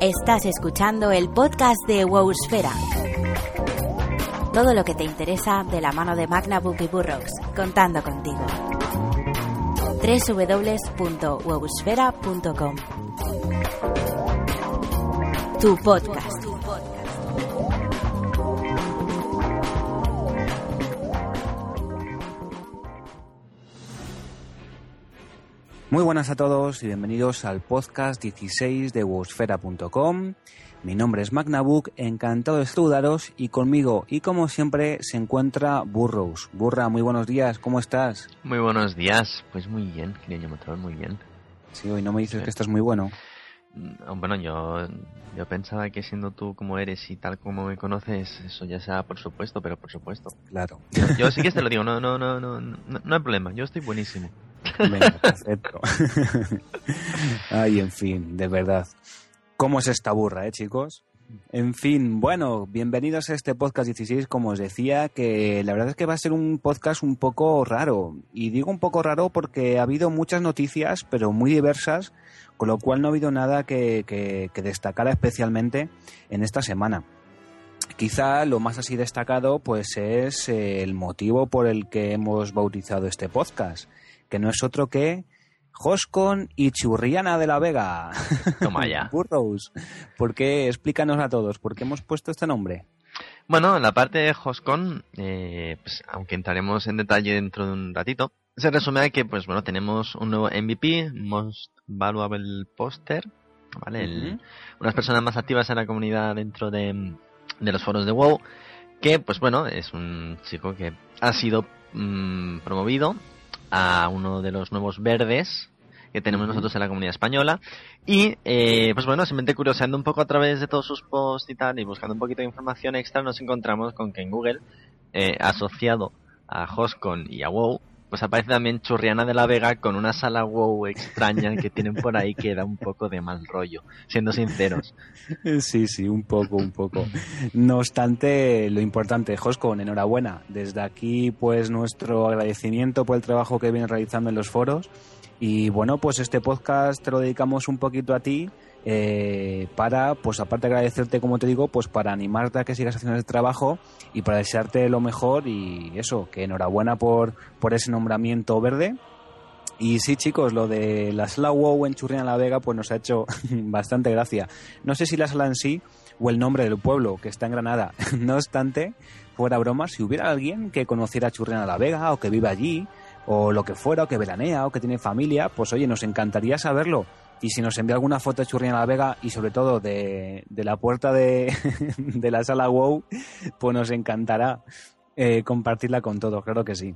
Estás escuchando el podcast de Wowsfera. Todo lo que te interesa de la mano de Magnabook y Burrox, contando contigo. www.wowsfera.com Tu podcast. Muy buenas a todos y bienvenidos al podcast 16 de wowsfera.com. Mi nombre es Magnabook, encantado de saludaros y conmigo y como siempre se encuentra Burrows. Burra, muy buenos días, ¿cómo estás? Muy buenos días, pues muy bien, querido Motor, muy bien. Sí, hoy no me dices que estás muy bueno. Mm, Bueno, yo, yo pensaba que siendo tú como eres y tal como me conoces, eso ya sea por supuesto, pero por supuesto. Claro. Yo sí que te lo digo, no, no, no, no, no, no hay problema, yo estoy buenísimo. Venga, perfecto. Ay, en fin, de verdad. ¿Cómo es esta burra, eh, chicos? En fin, bueno, bienvenidos a este podcast 16, como os decía, que la verdad es que va a ser un podcast un poco raro. Y digo un poco raro porque ha habido muchas noticias, pero muy diversas, con lo cual no ha habido nada que, que, que destacara especialmente en esta semana. Quizá lo más así destacado pues es eh, el motivo por el que hemos bautizado este podcast, que no es otro que Joscon y Churriana de la Vega. Toma ya. Burrows. ¿Por qué? Explícanos a todos, ¿por qué hemos puesto este nombre? Bueno, en la parte de Hostcon, eh, pues, aunque entraremos en detalle dentro de un ratito, se resume a que, pues bueno, tenemos un nuevo MVP, Most Valuable Poster, ¿vale? El- unas personas más activas en la comunidad dentro de, de los foros de WoW, que, pues bueno, es un chico que ha sido mm, promovido a uno de los nuevos verdes que tenemos nosotros en la comunidad española. Y eh, pues bueno simplemente curioseando un poco a través de todos sus posts y tal y buscando un poquito de información extra nos encontramos con que en Google eh, asociado a Hostcon y a WoW pues aparece también Churriana de la Vega con una sala WoW extraña que tienen por ahí que da un poco de mal rollo siendo sinceros Sí, sí, un poco, un poco. No obstante, lo importante, Joscon, enhorabuena. Desde aquí, pues nuestro agradecimiento por el trabajo que vienes realizando en los foros. Y bueno, pues este podcast te lo dedicamos un poquito a ti eh, para, pues aparte de agradecerte, como te digo, pues para animarte a que sigas haciendo ese trabajo y para desearte lo mejor y eso, que enhorabuena por, por ese nombramiento verde. Y sí, chicos, lo de la sala WoW en Churriana la Vega, pues nos ha hecho bastante gracia. No sé si la sala en sí o el nombre del pueblo que está en Granada. No obstante, fuera broma, si hubiera alguien que conociera Churriana la Vega o que vive allí, o lo que fuera, o que veranea, o que tiene familia, pues oye, nos encantaría saberlo. Y si nos envía alguna foto de Churriana la Vega y sobre todo de, de la puerta de, de la sala WoW, pues nos encantará eh, compartirla con todos, claro que sí.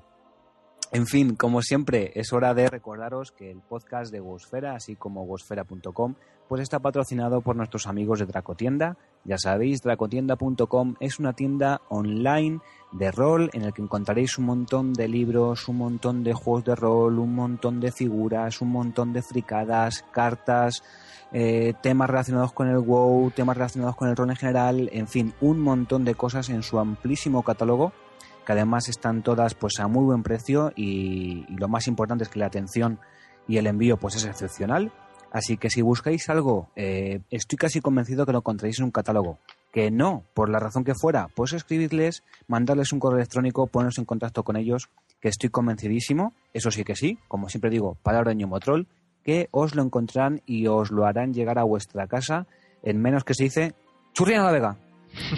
En fin, como siempre, es hora de recordaros que el podcast de Wosfera, así como wosfera.com, pues está patrocinado por nuestros amigos de Dracotienda. Ya sabéis, dracotienda.com es una tienda online de rol en el que encontraréis un montón de libros, un montón de juegos de rol, un montón de figuras, un montón de fricadas, cartas, eh, temas relacionados con el WoW, temas relacionados con el rol en general, en fin, un montón de cosas en su amplísimo catálogo que además están todas pues a muy buen precio y, y lo más importante es que la atención y el envío pues es excepcional. Así que si buscáis algo, eh, estoy casi convencido que lo encontraréis en un catálogo. Que no, por la razón que fuera, pues escribirles, mandarles un correo electrónico, poneros en contacto con ellos, que estoy convencidísimo, eso sí que sí, como siempre digo, palabra de Motrol, que os lo encontrarán y os lo harán llegar a vuestra casa en menos que se dice churriana la vega.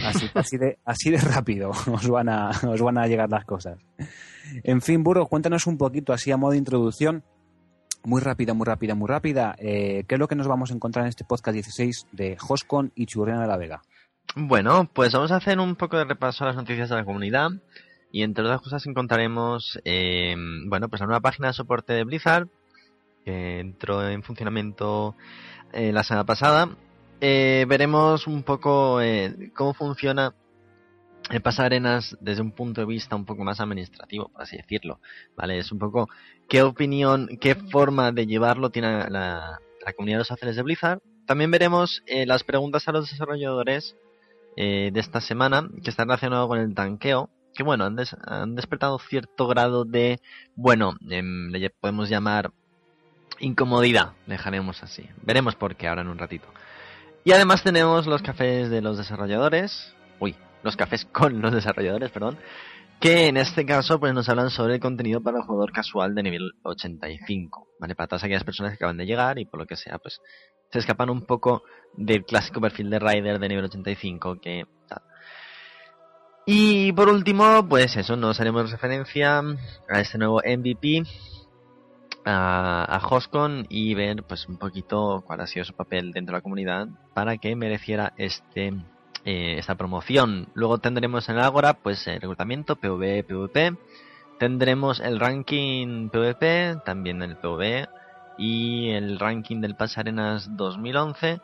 Así, así, de, así de rápido os van, a, os van a llegar las cosas. En fin, Burro, cuéntanos un poquito, así a modo de introducción, muy rápida, muy rápida, muy rápida, eh, ¿qué es lo que nos vamos a encontrar en este podcast 16 de Hoscon y Churriana de la Vega? Bueno, pues vamos a hacer un poco de repaso a las noticias de la comunidad y entre otras cosas encontraremos, eh, bueno, pues la nueva página de soporte de Blizzard que entró en funcionamiento eh, la semana pasada. Eh, veremos un poco eh, cómo funciona el Pasarenas desde un punto de vista un poco más administrativo, por así decirlo. ¿Vale? Es un poco qué opinión, qué forma de llevarlo tiene la, la comunidad de los haceres de Blizzard. También veremos eh, las preguntas a los desarrolladores eh, de esta semana que están relacionadas con el tanqueo. Que bueno, han, des han despertado cierto grado de, bueno, eh, le podemos llamar incomodidad, dejaremos así. Veremos por qué ahora en un ratito. Y además tenemos los cafés de los desarrolladores, los cafés con los desarrolladores, perdón, que en este caso pues nos hablan sobre el contenido para el jugador casual de nivel 85, ¿vale? Para todas aquellas personas que acaban de llegar y por lo que sea, pues se escapan un poco del clásico perfil de Rider de nivel 85 que... Y por último, pues eso, nos haremos referencia a este nuevo MVP, a, a Hoscon y ver pues un poquito cuál ha sido su papel dentro de la comunidad para que mereciera este eh, esta promoción. Luego tendremos en el Agora pues el reclutamiento PvE, PvP. Tendremos el ranking PvP, también el PvE y el ranking del Pasarenas 2011.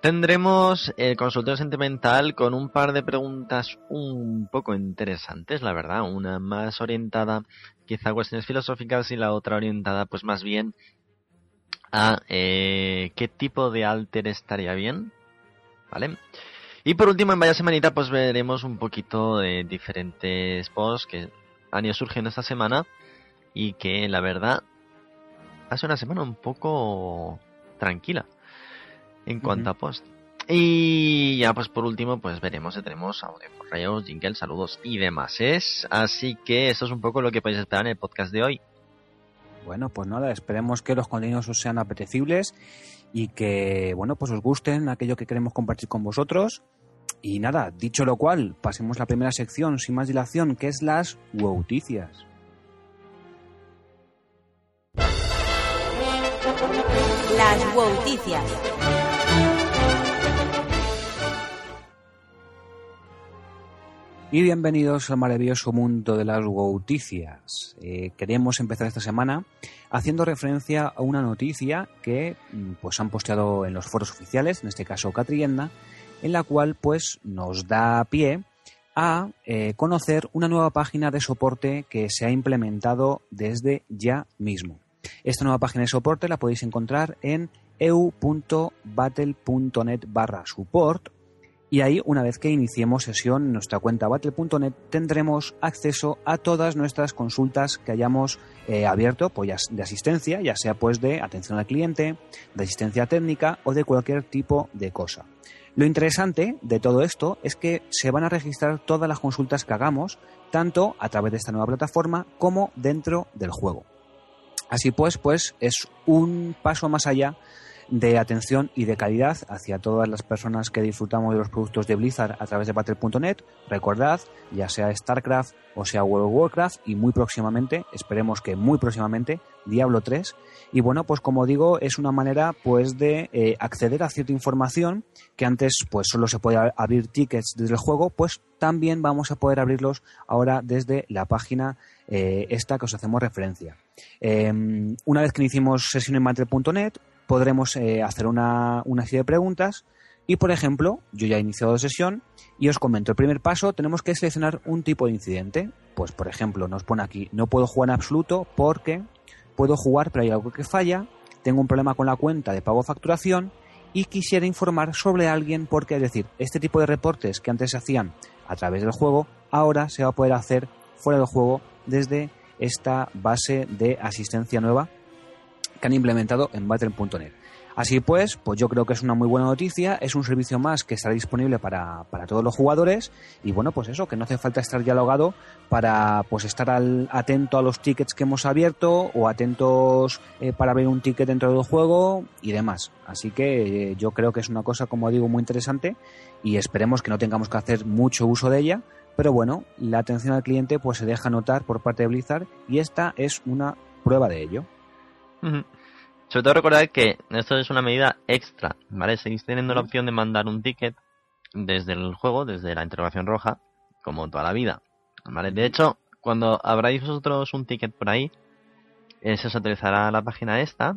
Tendremos el consultorio sentimental con un par de preguntas un poco interesantes, la verdad. Una más orientada quizá a cuestiones filosóficas y la otra orientada pues más bien a eh, qué tipo de alter estaría bien. ¿Vale? Y por último, en Vaya Semanita, pues veremos un poquito de diferentes posts que han ido surgiendo esta semana y que la verdad hace una semana un poco tranquila en cuanto a post. Y ya pues por último pues veremos si tenemos audio, correos, jingle, saludos y demás. ¿es? Así que eso es un poco lo que podéis esperar en el podcast de hoy. Bueno, pues nada, esperemos que los contenidos os sean apetecibles y que, bueno, pues os gusten aquello que queremos compartir con vosotros. Y nada, dicho lo cual, pasemos a la primera sección sin más dilación, que es las Wouticias. Las Wouticias. Y bienvenidos al maravilloso mundo de las Wouticias. Eh, queremos empezar esta semana haciendo referencia a una noticia que mm, pues han posteado en los foros oficiales, en este caso Catrienda, en la cual pues nos da pie a eh, conocer una nueva página de soporte que se ha implementado desde ya mismo. Esta nueva página de soporte la podéis encontrar en eu.battle.net barra support y ahí, una vez que iniciemos sesión en nuestra cuenta battle.net, tendremos acceso a todas nuestras consultas que hayamos eh, abierto pues, de asistencia, ya sea pues de atención al cliente, de asistencia técnica o de cualquier tipo de cosa. Lo interesante de todo esto es que se van a registrar todas las consultas que hagamos, tanto a través de esta nueva plataforma como dentro del juego. Así pues, pues es un paso más allá de atención y de calidad hacia todas las personas que disfrutamos de los productos de Blizzard a través de Battle.net. Recordad, ya sea StarCraft o sea World of Warcraft y muy próximamente, esperemos que muy próximamente, Diablo 3. Y bueno, pues como digo, es una manera pues de eh, acceder a cierta información que antes pues solo se podía abrir tickets desde el juego, pues también vamos a poder abrirlos ahora desde la página eh, esta que os hacemos referencia. Em, una vez que iniciemos sesión en Battle.net, podremos eh, hacer una, serie de preguntas y, por ejemplo, yo ya he iniciado sesión y os comento, el primer paso tenemos que seleccionar un tipo de incidente. Pues, por ejemplo, nos pone aquí, no puedo jugar en absoluto porque puedo jugar pero hay algo que falla, tengo un problema con la cuenta de pago facturación y quisiera informar sobre alguien porque, es decir, este tipo de reportes que antes se hacían a través del juego, ahora se va a poder hacer fuera del juego desde esta base de asistencia nueva que han implementado en Battle.net. Así pues, pues yo creo que es una muy buena noticia, es un servicio más que estará disponible para, todos los jugadores y bueno, pues eso, que no hace falta estar dialogado para pues estar al, atento a los tickets que hemos abierto o atentos eh, para ver un ticket dentro del juego y demás. Así que eh, yo creo que es una cosa, como digo, muy interesante y esperemos que no tengamos que hacer mucho uso de ella, pero bueno, la atención al cliente pues se deja notar por parte de Blizzard y esta es una prueba de ello. Sobre todo recordar que esto es una medida extra, ¿vale? Seguís teniendo la opción de mandar un ticket desde el juego, desde la interrogación roja, como toda la vida, ¿vale? De hecho, cuando abráis vosotros un ticket por ahí, eh, se os actualizará la página esta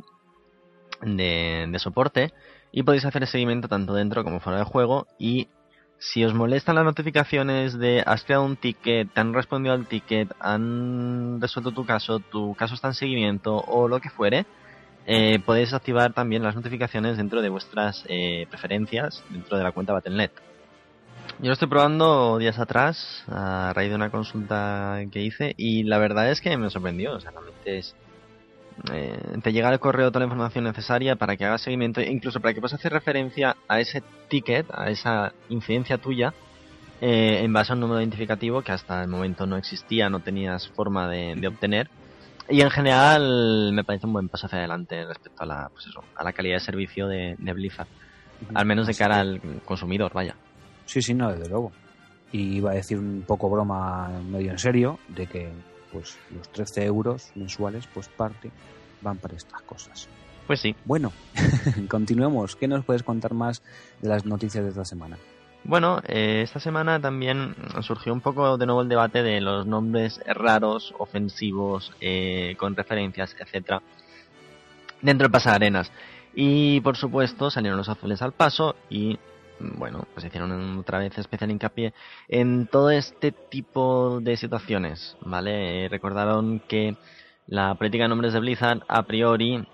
de, de soporte y podéis hacer el seguimiento tanto dentro como fuera del juego y si os molestan las notificaciones de has creado un ticket, te han respondido al ticket, han resuelto tu caso, tu caso está en seguimiento o lo que fuere, eh, podéis activar también las notificaciones dentro de vuestras eh, preferencias dentro de la cuenta Battle.net. Yo lo estoy probando días atrás a raíz de una consulta que hice y la verdad es que me sorprendió. O sea, realmente es eh, te llega el correo toda la información necesaria para que hagas seguimiento, incluso para que puedas hacer referencia a ese ticket, a esa incidencia tuya, eh, en base a un número identificativo que hasta el momento no existía, no tenías forma de, obtener. Y en general me parece un buen paso hacia adelante respecto a la, pues a la calidad de servicio de, Blizzard. Al menos de cara al consumidor, vaya. Sí, sí, no, desde luego. Y iba a decir un poco broma medio en serio de que pues los 13 euros mensuales, pues parte van para estas cosas. Pues sí. Bueno, continuemos. ¿Qué nos puedes contar más de las noticias de esta semana? Bueno, eh, esta semana también surgió un poco de nuevo el debate de los nombres raros, ofensivos, eh, con referencias, etcétera, dentro de arenas Y por supuesto salieron los azules al paso y bueno, pues hicieron otra vez especial hincapié en todo este tipo de situaciones, ¿vale? recordaron que la política de nombres de Blizzard a priori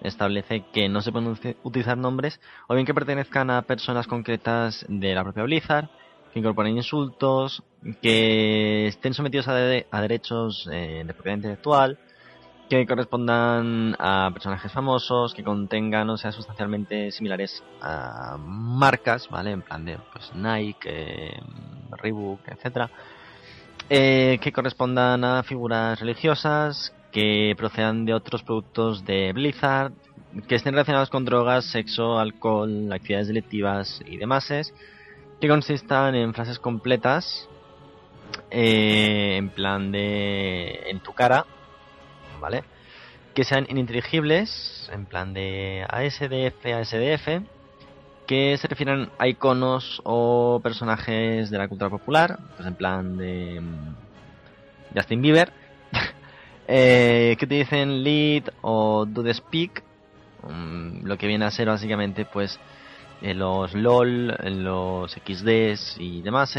establece que no se pueden utilizar nombres o bien que pertenezcan a personas concretas de la propia Blizzard, que incorporen insultos, que estén sometidos a, derechos eh, de propiedad intelectual, que correspondan a personajes famosos, que contengan o sean sustancialmente similares a marcas, ¿vale? En plan de pues, Nike, eh, Reebok. Eh, que correspondan a figuras religiosas, que procedan de otros productos de Blizzard, que estén relacionados con drogas, sexo, alcohol, actividades delictivas y demás, que consistan en frases completas, eh, en plan de en tu cara, ¿vale? Que sean ininteligibles, en plan de ASDF, ASDF, que se refieran a iconos o personajes de la cultura popular, pues en plan de mm, Justin Bieber, eh, que dicen lead o do the speak, mm, lo que viene a ser básicamente pues eh, los LOL, los XDs y demás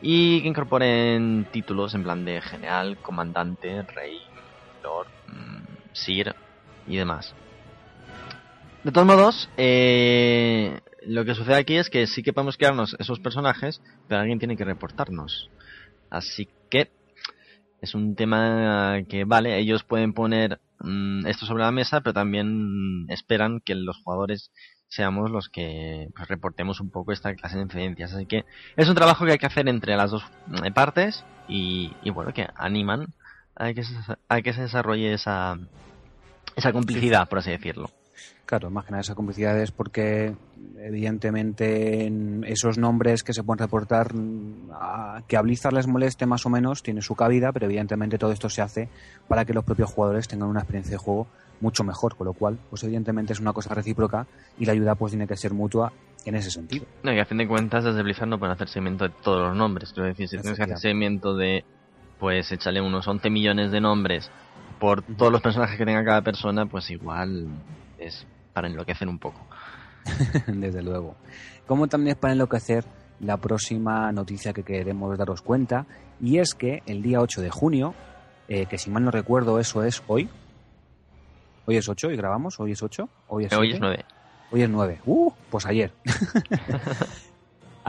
y que incorporen títulos en plan de general, comandante, rey, lord, mm, sir y demás. De todos modos, eh, lo que sucede aquí es que sí que podemos crearnos esos personajes, pero alguien tiene que reportarnos. Así que es un tema que, vale, ellos pueden poner mm, esto sobre la mesa, pero también esperan que los jugadores seamos los que pues, reportemos un poco esta clase de incidencias. Así que es un trabajo que hay que hacer entre las dos mm, partes y, bueno, que animan a que se, a que se desarrolle esa, esa complicidad, por así decirlo. Claro, más que nada esa complicidad es porque evidentemente esos nombres que se pueden reportar a, que a Blizzard les moleste más o menos tiene su cabida, pero evidentemente todo esto se hace para que los propios jugadores tengan una experiencia de juego mucho mejor, con lo cual, pues evidentemente es una cosa recíproca y la ayuda pues tiene que ser mutua en ese sentido. No, y a fin de cuentas desde Blizzard no pueden hacer seguimiento de todos los nombres, quiero decir, si tienes que hacer seguimiento de, pues échale unos 11 millones de nombres por todos los personajes que tenga cada persona, pues igual es para enloquecer un poco. Desde luego. Como también es para enloquecer la próxima noticia que queremos daros cuenta, y es que el día 8 de junio, eh, que si mal no recuerdo eso es hoy, hoy es 8 y grabamos, hoy es 8, hoy es, hoy es 9. Hoy es 9. Uh, pues ayer.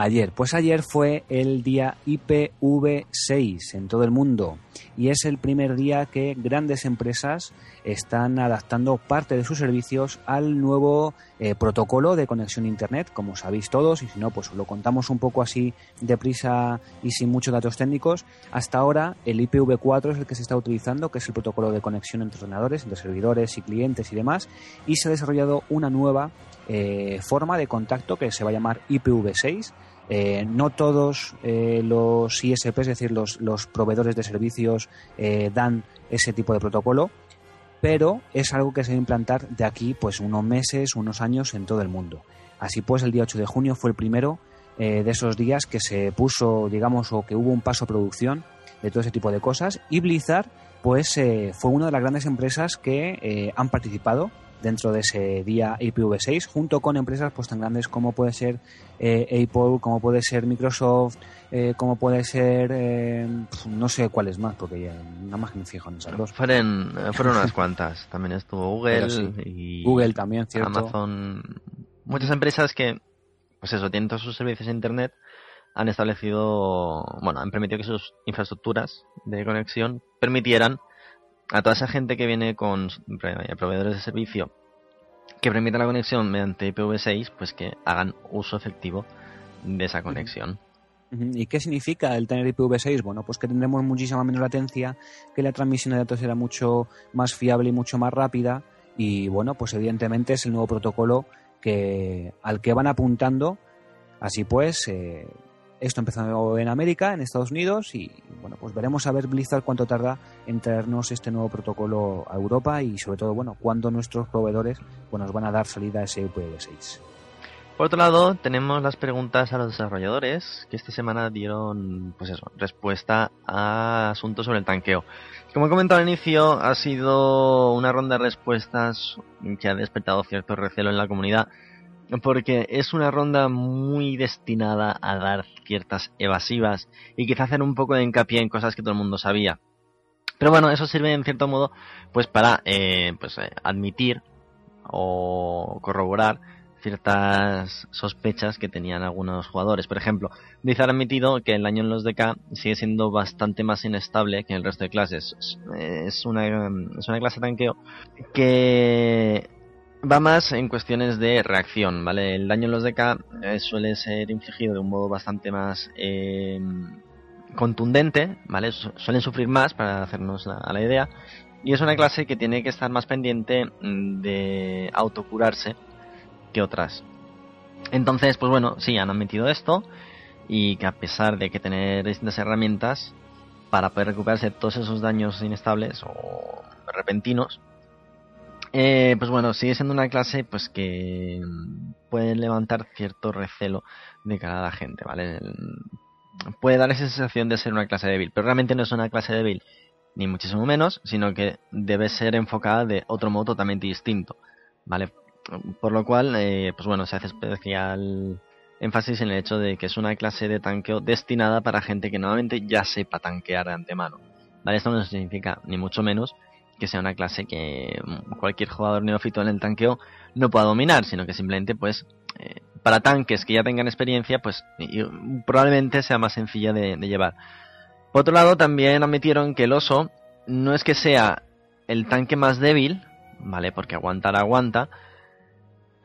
Ayer, pues ayer fue el día IPv6 en todo el mundo y es el primer día que grandes empresas están adaptando parte de sus servicios al nuevo eh, protocolo de conexión a Internet, como sabéis todos, y si no, pues lo contamos un poco así deprisa y sin muchos datos técnicos. Hasta ahora el IPv4 es el que se está utilizando, que es el protocolo de conexión entre ordenadores, entre servidores y clientes y demás, y se ha desarrollado una nueva eh, forma de contacto que se va a llamar IPv6 eh, no todos eh, los ISP, es decir, los, proveedores de servicios, eh, dan ese tipo de protocolo, pero es algo que se va a implantar de aquí pues unos meses, unos años en todo el mundo. Así pues, el día 8 de junio fue el primero de esos días que se puso, digamos, o que hubo un paso a producción de todo ese tipo de cosas y Blizzard pues fue una de las grandes empresas que han participado dentro de ese día IPv6 junto con empresas pues tan grandes como puede ser eh, Apple, como puede ser Microsoft, eh, como puede ser eh, no sé cuáles más porque ya, nada más que me fijo en esas dos. Fueron, fueron unas cuantas, también estuvo Google y Google también, cierto. Amazon, muchas empresas que pues eso, tienen todos sus servicios de internet han establecido, bueno, han permitido que sus infraestructuras de conexión permitieran a toda esa gente que viene con proveedores de servicio que permitan la conexión mediante IPv6, pues que hagan uso efectivo de esa conexión. ¿Y qué significa el tener IPv6? Bueno, pues que tendremos muchísima menos latencia, que la transmisión de datos será mucho más fiable y mucho más rápida. Y bueno, pues evidentemente es el nuevo protocolo que, al que van apuntando. Así pues, eh, esto empezó en América, en Estados Unidos, y bueno, pues veremos a ver Blizzard cuánto tarda en traernos este nuevo protocolo a Europa y sobre todo, bueno, cuándo nuestros proveedores pues, nos van a dar salida a ese IPv6. Por otro lado, tenemos las preguntas a los desarrolladores que esta semana dieron, pues eso, respuesta a asuntos sobre el tanqueo. Como he comentado al inicio, ha sido una ronda de respuestas que ha despertado cierto recelo en la comunidad, porque es una ronda muy destinada a dar ciertas evasivas y quizá hacer un poco de hincapié en cosas que todo el mundo sabía. Pero bueno, eso sirve en cierto modo pues para eh, pues, eh, admitir o corroborar ciertas sospechas que tenían algunos jugadores. Por ejemplo, Blizzard ha admitido que el daño en los DK sigue siendo bastante más inestable que en el resto de clases. Es una, es una clase tanqueo que va más en cuestiones de reacción, ¿vale? El daño en los DK eh, suele ser infligido de un modo bastante más eh, contundente, ¿vale? Suelen sufrir más, para hacernos a la idea. Y es una clase que tiene que estar más pendiente mm, de autocurarse que otras. Entonces, pues bueno, sí, han admitido esto y que a pesar de que tener distintas herramientas para poder recuperarse todos esos daños inestables o repentinos, eh, pues bueno, sigue siendo una clase pues que puede levantar cierto recelo de cara a la gente, ¿vale? Puede dar esa sensación de ser una clase débil, pero realmente no es una clase débil, ni muchísimo menos, sino que debe ser enfocada de otro modo totalmente distinto, ¿vale? Por lo cual, eh, pues bueno, se hace especial énfasis en el hecho de que es una clase de tanqueo destinada para gente que normalmente ya sepa tanquear de antemano. ¿Vale? Esto no significa, ni mucho menos, que sea una clase que cualquier jugador neófito en el tanqueo no pueda dominar, sino que simplemente, pues, eh, para tanques que ya tengan experiencia, pues probablemente sea más sencilla de, de llevar. Por otro lado, también admitieron que el oso no es que sea el tanque más débil, ¿vale? Porque aguantar aguanta,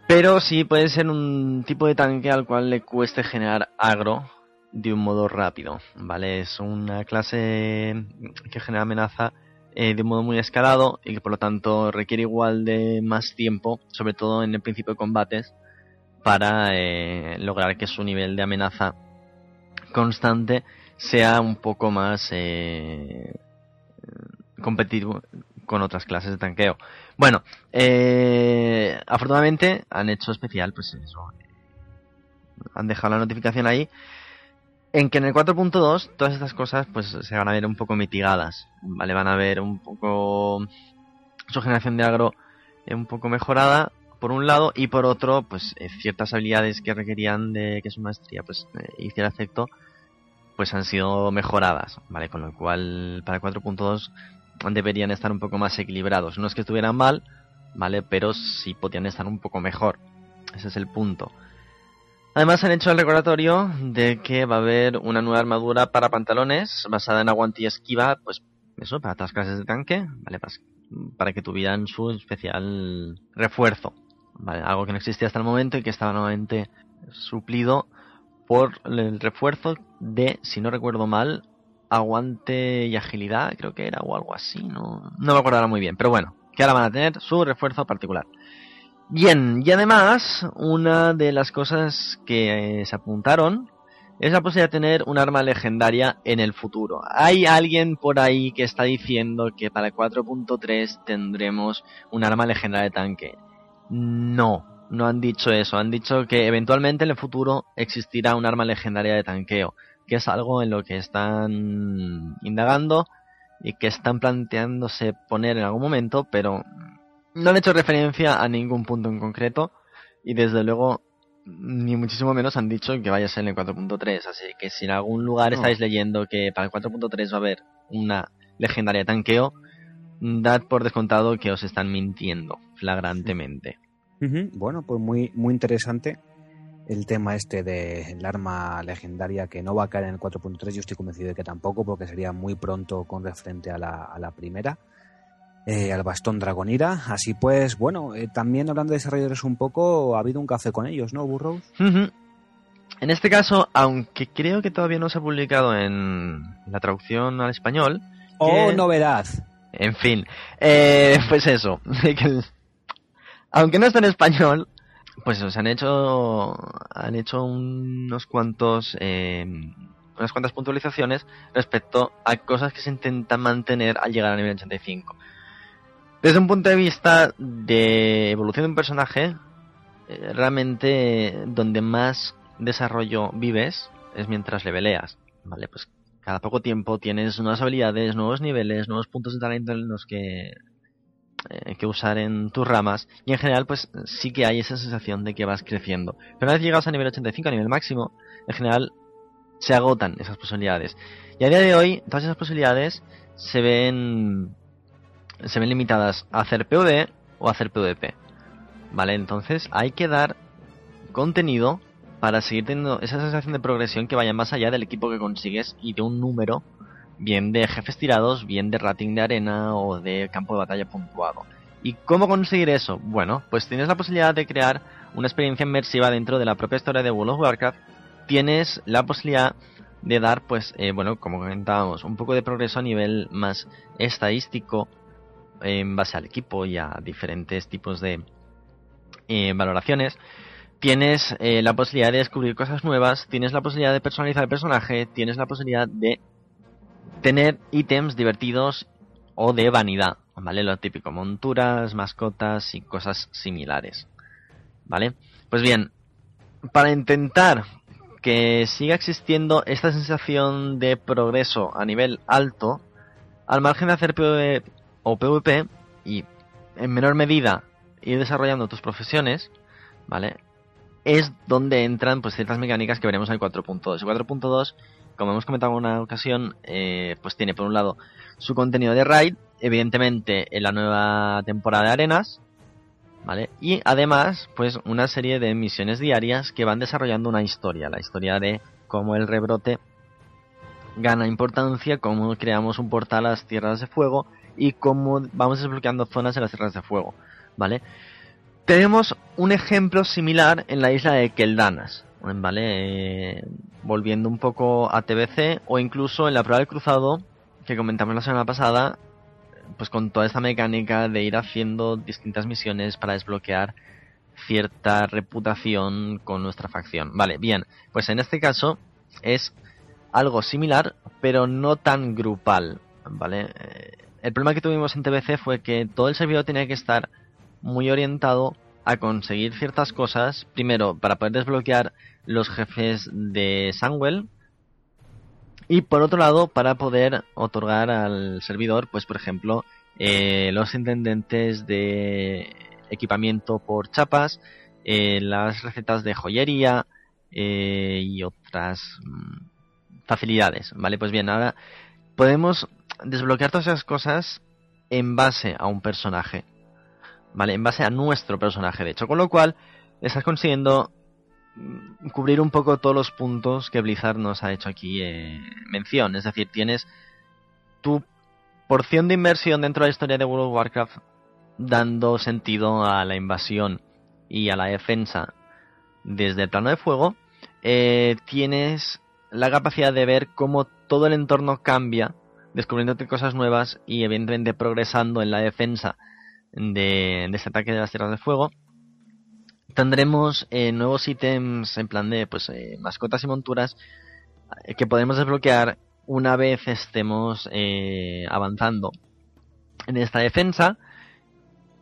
pero sí puede ser un tipo de tanque al cual le cueste generar agro de un modo rápido, ¿vale? Es una clase que genera amenaza eh, de un modo muy escalado y que por lo tanto requiere igual de más tiempo, sobre todo en el principio de combates, para eh, lograr que su nivel de amenaza constante sea un poco más eh, competitivo con otras clases de tanqueo. Bueno, eh, afortunadamente han hecho especial, pues eso. Han dejado la notificación ahí. En que en el 4.2 todas estas cosas pues se van a ver un poco mitigadas. ¿Vale? Van a ver un poco su generación de agro un poco mejorada por un lado y por otro pues eh, ciertas habilidades que requerían de que su maestría pues eh, hiciera efecto pues han sido mejoradas, ¿vale? Con lo cual para 4.2 deberían estar un poco más equilibrados. No es que estuvieran mal, ¿vale? Pero sí podían estar un poco mejor. Ese es el punto. Además han hecho el recordatorio de que va a haber una nueva armadura para pantalones basada en aguante y esquiva, pues eso, para todas clases de tanque, ¿vale? Para, que tuvieran su especial refuerzo, ¿vale? Algo que no existía hasta el momento y que estaba nuevamente suplido por el refuerzo de, si no recuerdo mal, aguante y agilidad, creo que era, o algo así, no, no me acuerdo muy bien, pero bueno, que ahora van a tener su refuerzo particular. Bien, y además, una de las cosas que eh, se apuntaron es la posibilidad de tener un arma legendaria en el futuro. Hay alguien por ahí que está diciendo que para 4.3 tendremos un arma legendaria de tanque. No, no han dicho eso. Han dicho que eventualmente en el futuro existirá un arma legendaria de tanqueo que es algo en lo que están indagando y que están planteándose poner en algún momento, pero no han hecho referencia a ningún punto en concreto y desde luego ni muchísimo menos han dicho que vaya a ser en el 4.3, así que si en algún lugar estáis leyendo que para el 4.3 va a haber una legendaria tanqueo, dad por descontado que os están mintiendo flagrantemente. Bueno, pues muy, muy interesante el tema este del arma legendaria que no va a caer en el 4.3, yo estoy convencido de que tampoco, porque sería muy pronto con referente a la, a la primera. Eh, al bastón Dragonira. Así pues, bueno, eh, también hablando de desarrolladores un poco, ha habido un café con ellos, ¿no, Burrows? En este caso, aunque creo que todavía no se ha publicado en la traducción al español. ¡Oh, novedad! En fin, eh, pues eso. aunque no está en español, pues se han hecho han hecho unos cuantos eh, unas cuantas puntualizaciones respecto a cosas que se intentan mantener al llegar a nivel 85. Desde un punto de vista de evolución de un personaje, eh, realmente donde más desarrollo vives es mientras le leveleas, ¿vale? Pues cada poco tiempo tienes nuevas habilidades, nuevos niveles, nuevos puntos de talento en los que eh, que usar en tus ramas y en general pues sí que hay esa sensación de que vas creciendo. Pero una vez llegados a nivel 85, a nivel máximo, en general se agotan esas posibilidades. Y a día de hoy todas esas posibilidades se ven se ven limitadas a hacer PvD o a hacer PvP. ¿Vale? Entonces hay que dar contenido para seguir teniendo esa sensación de progresión que vaya más allá del equipo que consigues y de un número bien de jefes tirados, bien de rating de arena o de campo de batalla puntuado. ¿Y cómo conseguir eso? Bueno, pues tienes la posibilidad de crear una experiencia inmersiva dentro de la propia historia de World of Warcraft. Tienes la posibilidad de dar, pues, eh, bueno, como comentábamos, un poco de progreso a nivel más estadístico en base al equipo y a diferentes tipos de eh, valoraciones. Tienes eh, la posibilidad de descubrir cosas nuevas, tienes la posibilidad de personalizar el personaje, tienes la posibilidad de tener ítems divertidos o de vanidad, ¿vale? Lo típico, monturas, mascotas y cosas similares, ¿vale? Pues bien, para intentar que siga existiendo esta sensación de progreso a nivel alto, al margen de hacer o PvP y en menor medida ir desarrollando tus profesiones, ¿vale? Es donde entran pues ciertas mecánicas que veremos en el 4.2. El 4.2 como hemos comentado en una ocasión, eh, pues tiene por un lado su contenido de raid, evidentemente en la nueva temporada de arenas, ¿vale? Y además, pues una serie de misiones diarias que van desarrollando una historia, la historia de cómo el rebrote gana importancia, cómo creamos un portal a las tierras de fuego y cómo vamos desbloqueando zonas en las tierras de fuego, ¿vale? Tenemos un ejemplo similar en la isla de Keldanas, ¿vale? Eh, volviendo un poco a TBC o incluso en la prueba del cruzado que comentamos la semana pasada, pues con toda esta mecánica de ir haciendo distintas misiones para desbloquear cierta reputación con nuestra facción. Vale, bien, pues en este caso es algo similar, pero no tan grupal, ¿vale? Eh, el problema que tuvimos en TBC fue que todo el servidor tenía que estar muy orientado a conseguir ciertas cosas, primero para poder desbloquear los jefes de Sangwell y por otro lado para poder otorgar al servidor, pues por ejemplo, eh, los intendentes de equipamiento por chapas, eh, las recetas de joyería eh, y otras mm, facilidades, ¿vale? Pues bien, ahora podemos desbloquear todas esas cosas en base a un personaje. ¿vale? En base a nuestro personaje, de hecho. Con lo cual, estás consiguiendo mm, cubrir un poco todos los puntos que Blizzard nos ha hecho aquí eh, mención. Es decir, tienes tu porción de inversión dentro de la historia de World of Warcraft dando sentido a la invasión y a la defensa desde el plano de fuego. Eh, tienes la capacidad de ver cómo todo el entorno cambia, descubriéndote cosas nuevas y evidentemente progresando en la defensa de, este ataque de las tierras de fuego. Tendremos eh, nuevos ítems en plan de pues eh, mascotas y monturas eh, que podemos desbloquear una vez estemos avanzando en esta defensa.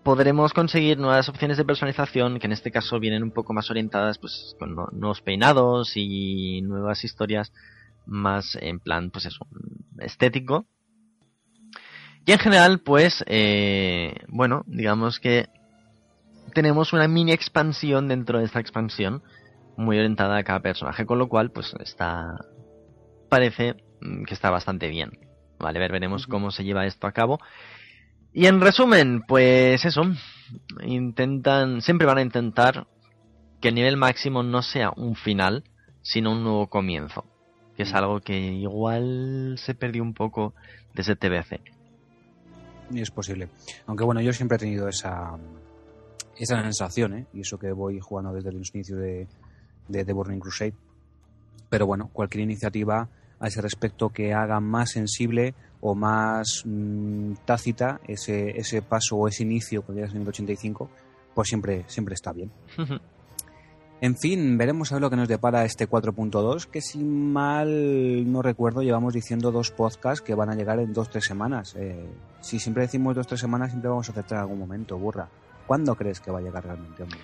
Podremos conseguir nuevas opciones de personalización que en este caso vienen un poco más orientadas pues con nuevos peinados y nuevas historias más en plan pues eso estético y en general, pues, eh, bueno, digamos que tenemos una mini expansión dentro de esta expansión, muy orientada a cada personaje, con lo cual, pues, está. parece mm, que está bastante bien. Vale, ver, veremos cómo se lleva esto a cabo. Y en resumen, pues eso, intentan, siempre van a intentar que el nivel máximo no sea un final, sino un nuevo comienzo, que es algo que igual se perdió un poco desde TBC. Es posible. Aunque bueno, yo siempre he tenido esa, esa sensación, ¿eh? y eso que voy jugando desde el inicio de, de The Burning Crusade. Pero bueno, cualquier iniciativa a ese respecto que haga más sensible o más mm, tácita ese, ese paso o ese inicio con el 85, pues siempre, siempre está bien. En fin, veremos a ver lo que nos depara este 4.2, que si mal no recuerdo, llevamos diciendo dos podcasts que van a llegar en dos tres semanas. Eh, si siempre decimos dos tres semanas, siempre vamos a aceptar en algún momento, burra. ¿Cuándo crees que va a llegar realmente, hombre?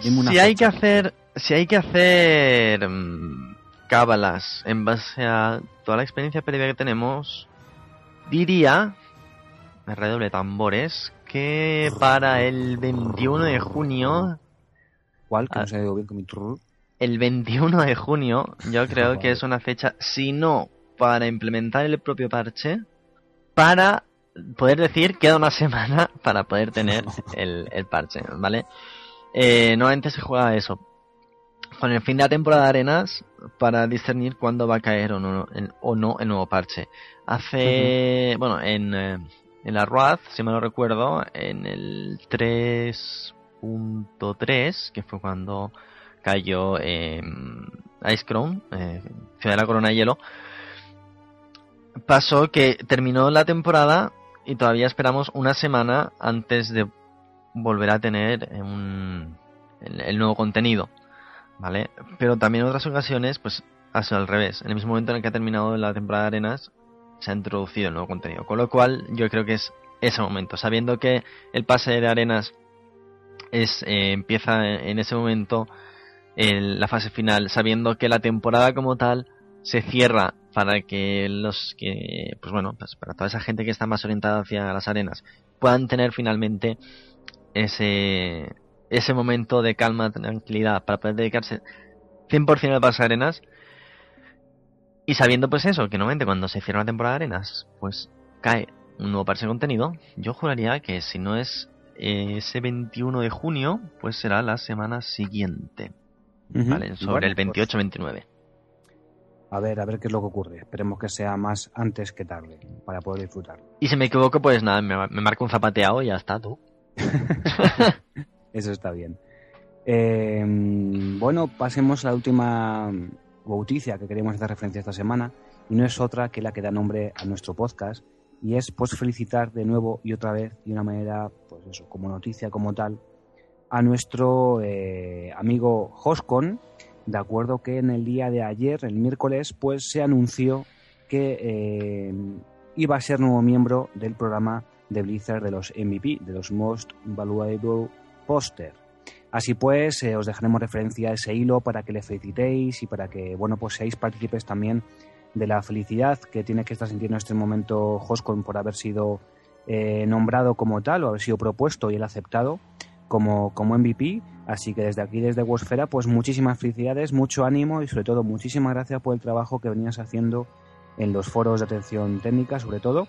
si hay que hacer, si hay que hacer mm, cábalas en base a toda la experiencia previa que tenemos, diría, redoble tambores, que para el 21 de junio ¿Cuál? Que no se bien con mi El 21 de junio, yo creo que es una fecha, si no para implementar el propio parche, para poder decir queda una semana para poder tener el, parche, ¿vale? Eh, normalmente se juega eso. Con el fin de la temporada de arenas para discernir cuándo va a caer o no, el, o no el nuevo parche. Hace, bueno, en, eh, en la RUAD, si me lo recuerdo, en el 3 3, que fue cuando cayó eh, Ice Crown, eh, Ciudad de la Corona de Hielo, pasó que terminó la temporada y todavía esperamos una semana antes de volver a tener un, el, nuevo contenido, ¿vale? Pero también en otras ocasiones, pues ha sido al revés. En el mismo momento en el que ha terminado la temporada de arenas, se ha introducido el nuevo contenido. Con lo cual, yo creo que es ese momento. Sabiendo que el pase de arenas es eh, empieza en ese momento la fase final, sabiendo que la temporada como tal se cierra para que los que, pues bueno, pues para toda esa gente que está más orientada hacia las arenas puedan tener finalmente ese, ese momento de calma, tranquilidad, para poder dedicarse 100% a las arenas. Y sabiendo pues eso, que normalmente cuando se cierra la temporada de arenas, pues cae un nuevo parche de contenido, yo juraría que si no es ese 21 de junio, pues será la semana siguiente. ¿Vale? Sobre el 28-29. Pues, a ver, a ver qué es lo que ocurre. Esperemos que sea más antes que tarde, para poder disfrutar. Y si me equivoco, pues nada, me, me marco un zapateado y ya está, tú. Eso está bien. Eh, bueno, pasemos a la última noticia que queremos hacer referencia esta semana, y no es otra que la que da nombre a nuestro podcast, y es pues felicitar de nuevo y otra vez de una manera pues eso como noticia como tal a nuestro eh, amigo Hoscon de acuerdo que en el día de ayer el miércoles pues se anunció que eh, iba a ser nuevo miembro del programa de Blizzard de los MVP de los Most Valuable Poster Así pues, eh, os dejaremos referencia a ese hilo para que le felicitéis y para que, bueno, pues seáis partícipes también de la felicidad que tiene que estar sintiendo en este momento Hoscon por haber sido eh, nombrado como tal o haber sido propuesto y él aceptado como, como MVP. Así que desde aquí, desde Wosfera, pues muchísimas felicidades, mucho ánimo y sobre todo muchísimas gracias por el trabajo que venías haciendo en los foros de atención técnica, sobre todo,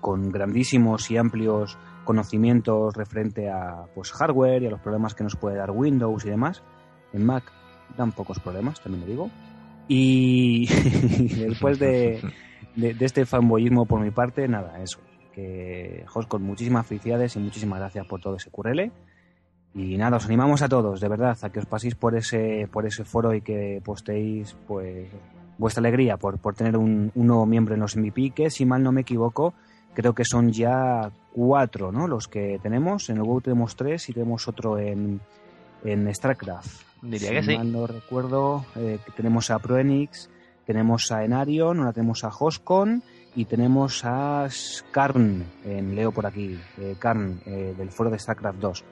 con grandísimos y amplios conocimientos referente a pues hardware y a los problemas que nos puede dar Windows y demás. En Mac dan pocos problemas, también lo digo. Y después de, este fanboyismo por mi parte, nada, eso. Que Jos, con muchísimas felicidades y muchísimas gracias por todo ese currele. Y nada, os animamos a todos, de verdad, a que os paséis por ese, por ese foro y que postéis pues vuestra alegría por, por tener un, nuevo miembro en los MVP, que si mal no me equivoco, creo que son ya cuatro, ¿no? Los que tenemos. En el WoW tenemos tres y tenemos otro en, en StarCraft. Diría que sí. Mal no recuerdo, eh, tenemos a Proenix, tenemos a Enarion, ahora tenemos a Hoscon y tenemos a Skarn, en leo por aquí, eh, Karn, eh, del foro de StarCraft 2.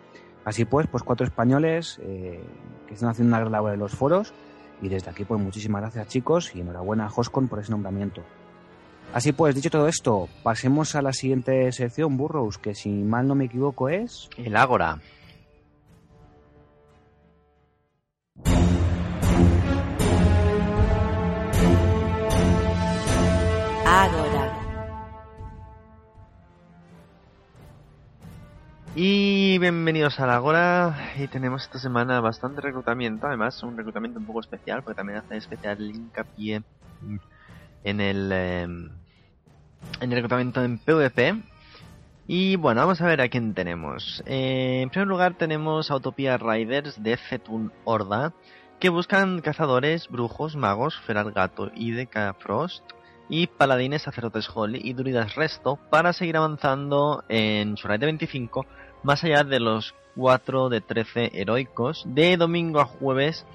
Así pues, pues cuatro españoles eh, que están haciendo una gran labor en los foros y desde aquí pues muchísimas gracias chicos y enhorabuena a Hoscon por ese nombramiento. Así pues, dicho todo esto, pasemos a la siguiente sección, Burrows, que si mal no me equivoco es... El Ágora. Y bienvenidos a la Agora y tenemos esta semana bastante reclutamiento, además un reclutamiento un poco especial porque también hace especial hincapié en el em, en el reclutamiento en PvP. Y bueno, vamos a ver a quién tenemos. Eh, en primer lugar tenemos a Utopia Riders de Zetun Horda, que buscan cazadores, brujos, magos, Feral Gato y Decafrost, y paladines, sacerdotes Holy y druidas Resto para seguir avanzando en su raid de 25 más allá de los 4 de 13 heroicos de domingo a jueves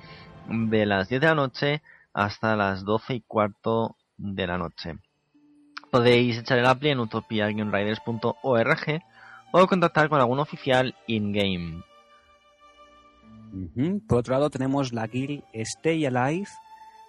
de las 10 de la noche hasta las 12 y cuarto de la noche. Podéis echar el appli en utopia-riders.org o contactar con algún oficial in-game. Por otro lado tenemos la guild Stay Alive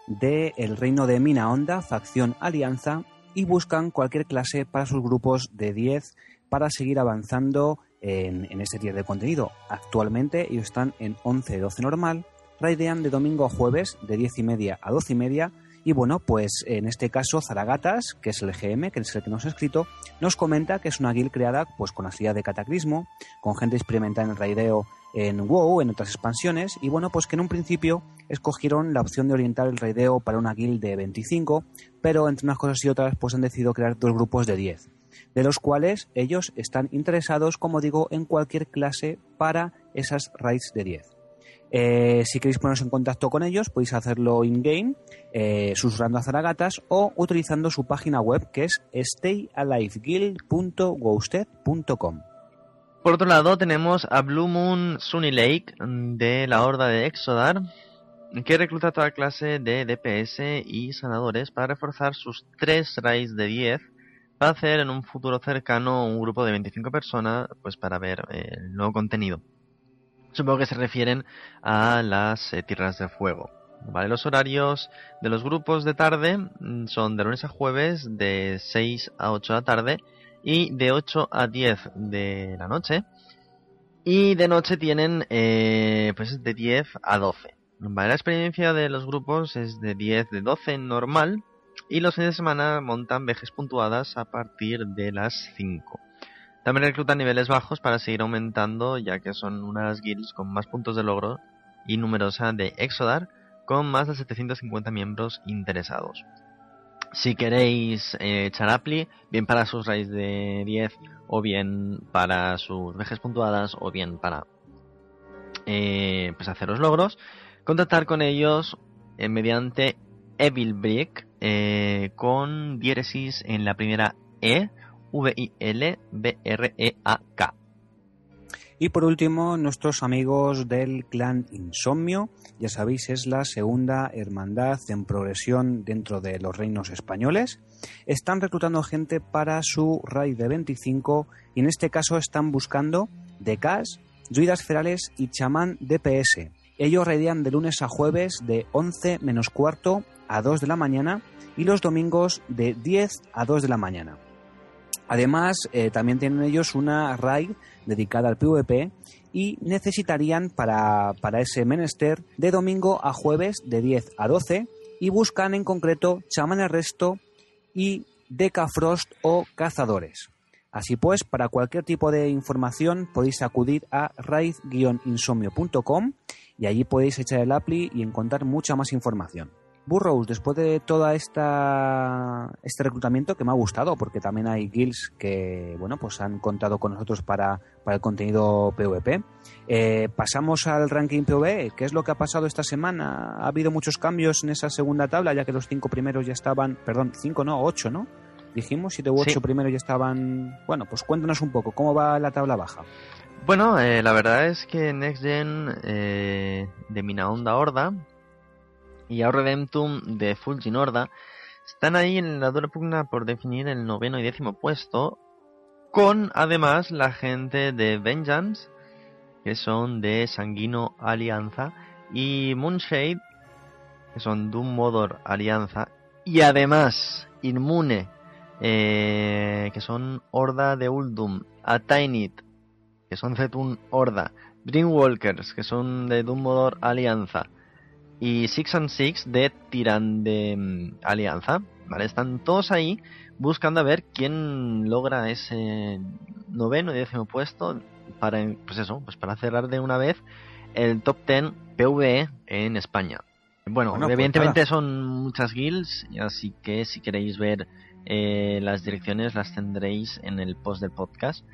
de el reino de Mina Honda, facción Alianza, y buscan cualquier clase para sus grupos de 10 para seguir avanzando en, en este tier de contenido. Actualmente ellos están en 11-12 normal, raidean de domingo a jueves de 10 y media a 12 y media y bueno, pues en este caso Zaragatas, que es el GM, que es el que nos ha escrito, nos comenta que es una guild creada pues con la de Cataclismo, con gente experimentada en el raideo en WoW, en otras expansiones, y bueno, pues que en un principio escogieron la opción de orientar el raideo para una guild de 25, pero entre unas cosas y otras pues han decidido crear dos grupos de 10, de los cuales ellos están interesados, como digo, en cualquier clase para esas raids de 10. Eh, si queréis poneros en contacto con ellos, podéis hacerlo in-game, eh, susurrando a Zaragatas o utilizando su página web que es stayaliveguild.ghosted.com. Por otro lado, tenemos a Blue Moon Sunny Lake de la Horda de Exodar, que recluta toda clase de DPS y sanadores para reforzar sus tres raids de 10 para hacer en un futuro cercano un grupo de 25 personas pues para ver eh, el nuevo contenido. Supongo que se refieren a las eh, tierras de fuego. ¿Vale? Los horarios de los grupos de tarde mm, son de lunes a jueves de 6 a 8 de la tarde y de 8 a 10 de la noche. Y de noche tienen eh, pues de 10 a 12. ¿Vale? La experiencia de los grupos es de 10 de 12 normal y los fines de semana montan vejes puntuadas a partir de las 5. También reclutan niveles bajos para seguir aumentando, ya que son unas guilds con más puntos de logro y numerosa de Exodar, con más de 750 miembros interesados. Si queréis eh, echar appli, bien para sus raids de 10, o bien para sus vejes puntuadas, o bien para eh, pues haceros logros, contactar con ellos eh, mediante Evil Brick con diéresis en la primera E V-I-L-B-R-E-A-K. Y por último, nuestros amigos del clan Insomnio, ya sabéis, es la segunda hermandad en progresión dentro de los reinos españoles. Están reclutando gente para su raid de 25 y en este caso están buscando decas, druidas ferales y chamán DPS. Ellos raidean de lunes a jueves de 11 menos cuarto a 2 de la mañana y los domingos de 10 a 2 de la mañana. Además, eh, también tienen ellos una raid dedicada al PvP y necesitarían para, ese menester de domingo a jueves de 10 a 12 y buscan en concreto chamanes resto y decafrost o cazadores. Así pues, para cualquier tipo de información podéis acudir a raid-insomnio.com y allí podéis echar el appli y encontrar mucha más información. Burrows, después de todo esta, este reclutamiento que me ha gustado, porque también hay guilds que bueno pues han contado con nosotros para, el contenido PvP. Eh, pasamos al ranking PvE. ¿Qué es lo que ha pasado esta semana? Ha habido muchos cambios en esa segunda tabla, ya que los cinco primeros ya estaban, perdón, cinco no, ocho, ¿no? Dijimos, siete u ocho primeros ya estaban. Bueno, pues cuéntanos un poco, ¿cómo va la tabla baja? Bueno, eh, la verdad es que Next Gen eh, de Minaonda Horda y Aur Redemptum de Fulgin Horda están ahí en la dura pugna por definir el noveno y décimo puesto, con además la gente de Vengeance, que son de Sanguino Alianza, y Moonshade, que son Doom Modor Alianza, y además Inmune, eh, que son Horda de Uldum, Atainit, que son Zetun Horda, Dreamwalkers, que son de Modor Alianza, y Six and Six de de mm, Alianza, ¿vale? Están todos ahí buscando a ver quién logra ese noveno y décimo puesto para, pues eso, pues para cerrar de una vez el top 10 PvE en España. Bueno, pues evidentemente son muchas guilds, así que si queréis ver eh, las direcciones las tendréis en el post del podcast,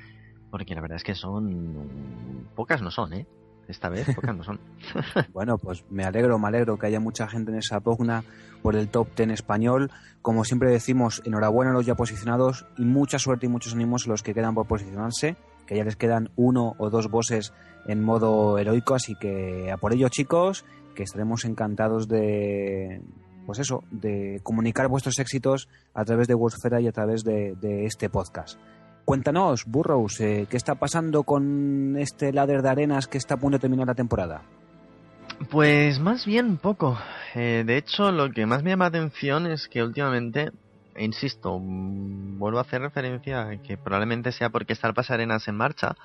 porque la verdad es que son pocas no son, ¿eh? Esta vez pocas no son. bueno, pues me alegro, me alegro que haya mucha gente en esa pugna por el top 10 español. Como siempre decimos, enhorabuena a los ya posicionados y mucha suerte y muchos ánimos a los que quedan por posicionarse, que ya les quedan uno o dos bosses en modo heroico, así que a por ello chicos, que estaremos encantados de, pues eso, de comunicar vuestros éxitos a través de Worldfera y a través de este podcast. Cuéntanos, Burrows, eh, ¿qué está pasando con este ladder de arenas que está a punto de terminar la temporada? Pues más bien poco. Eh, de hecho, lo que más me llama la atención es que últimamente, insisto, mm, vuelvo a hacer referencia a que probablemente sea porque está el arenas en marcha,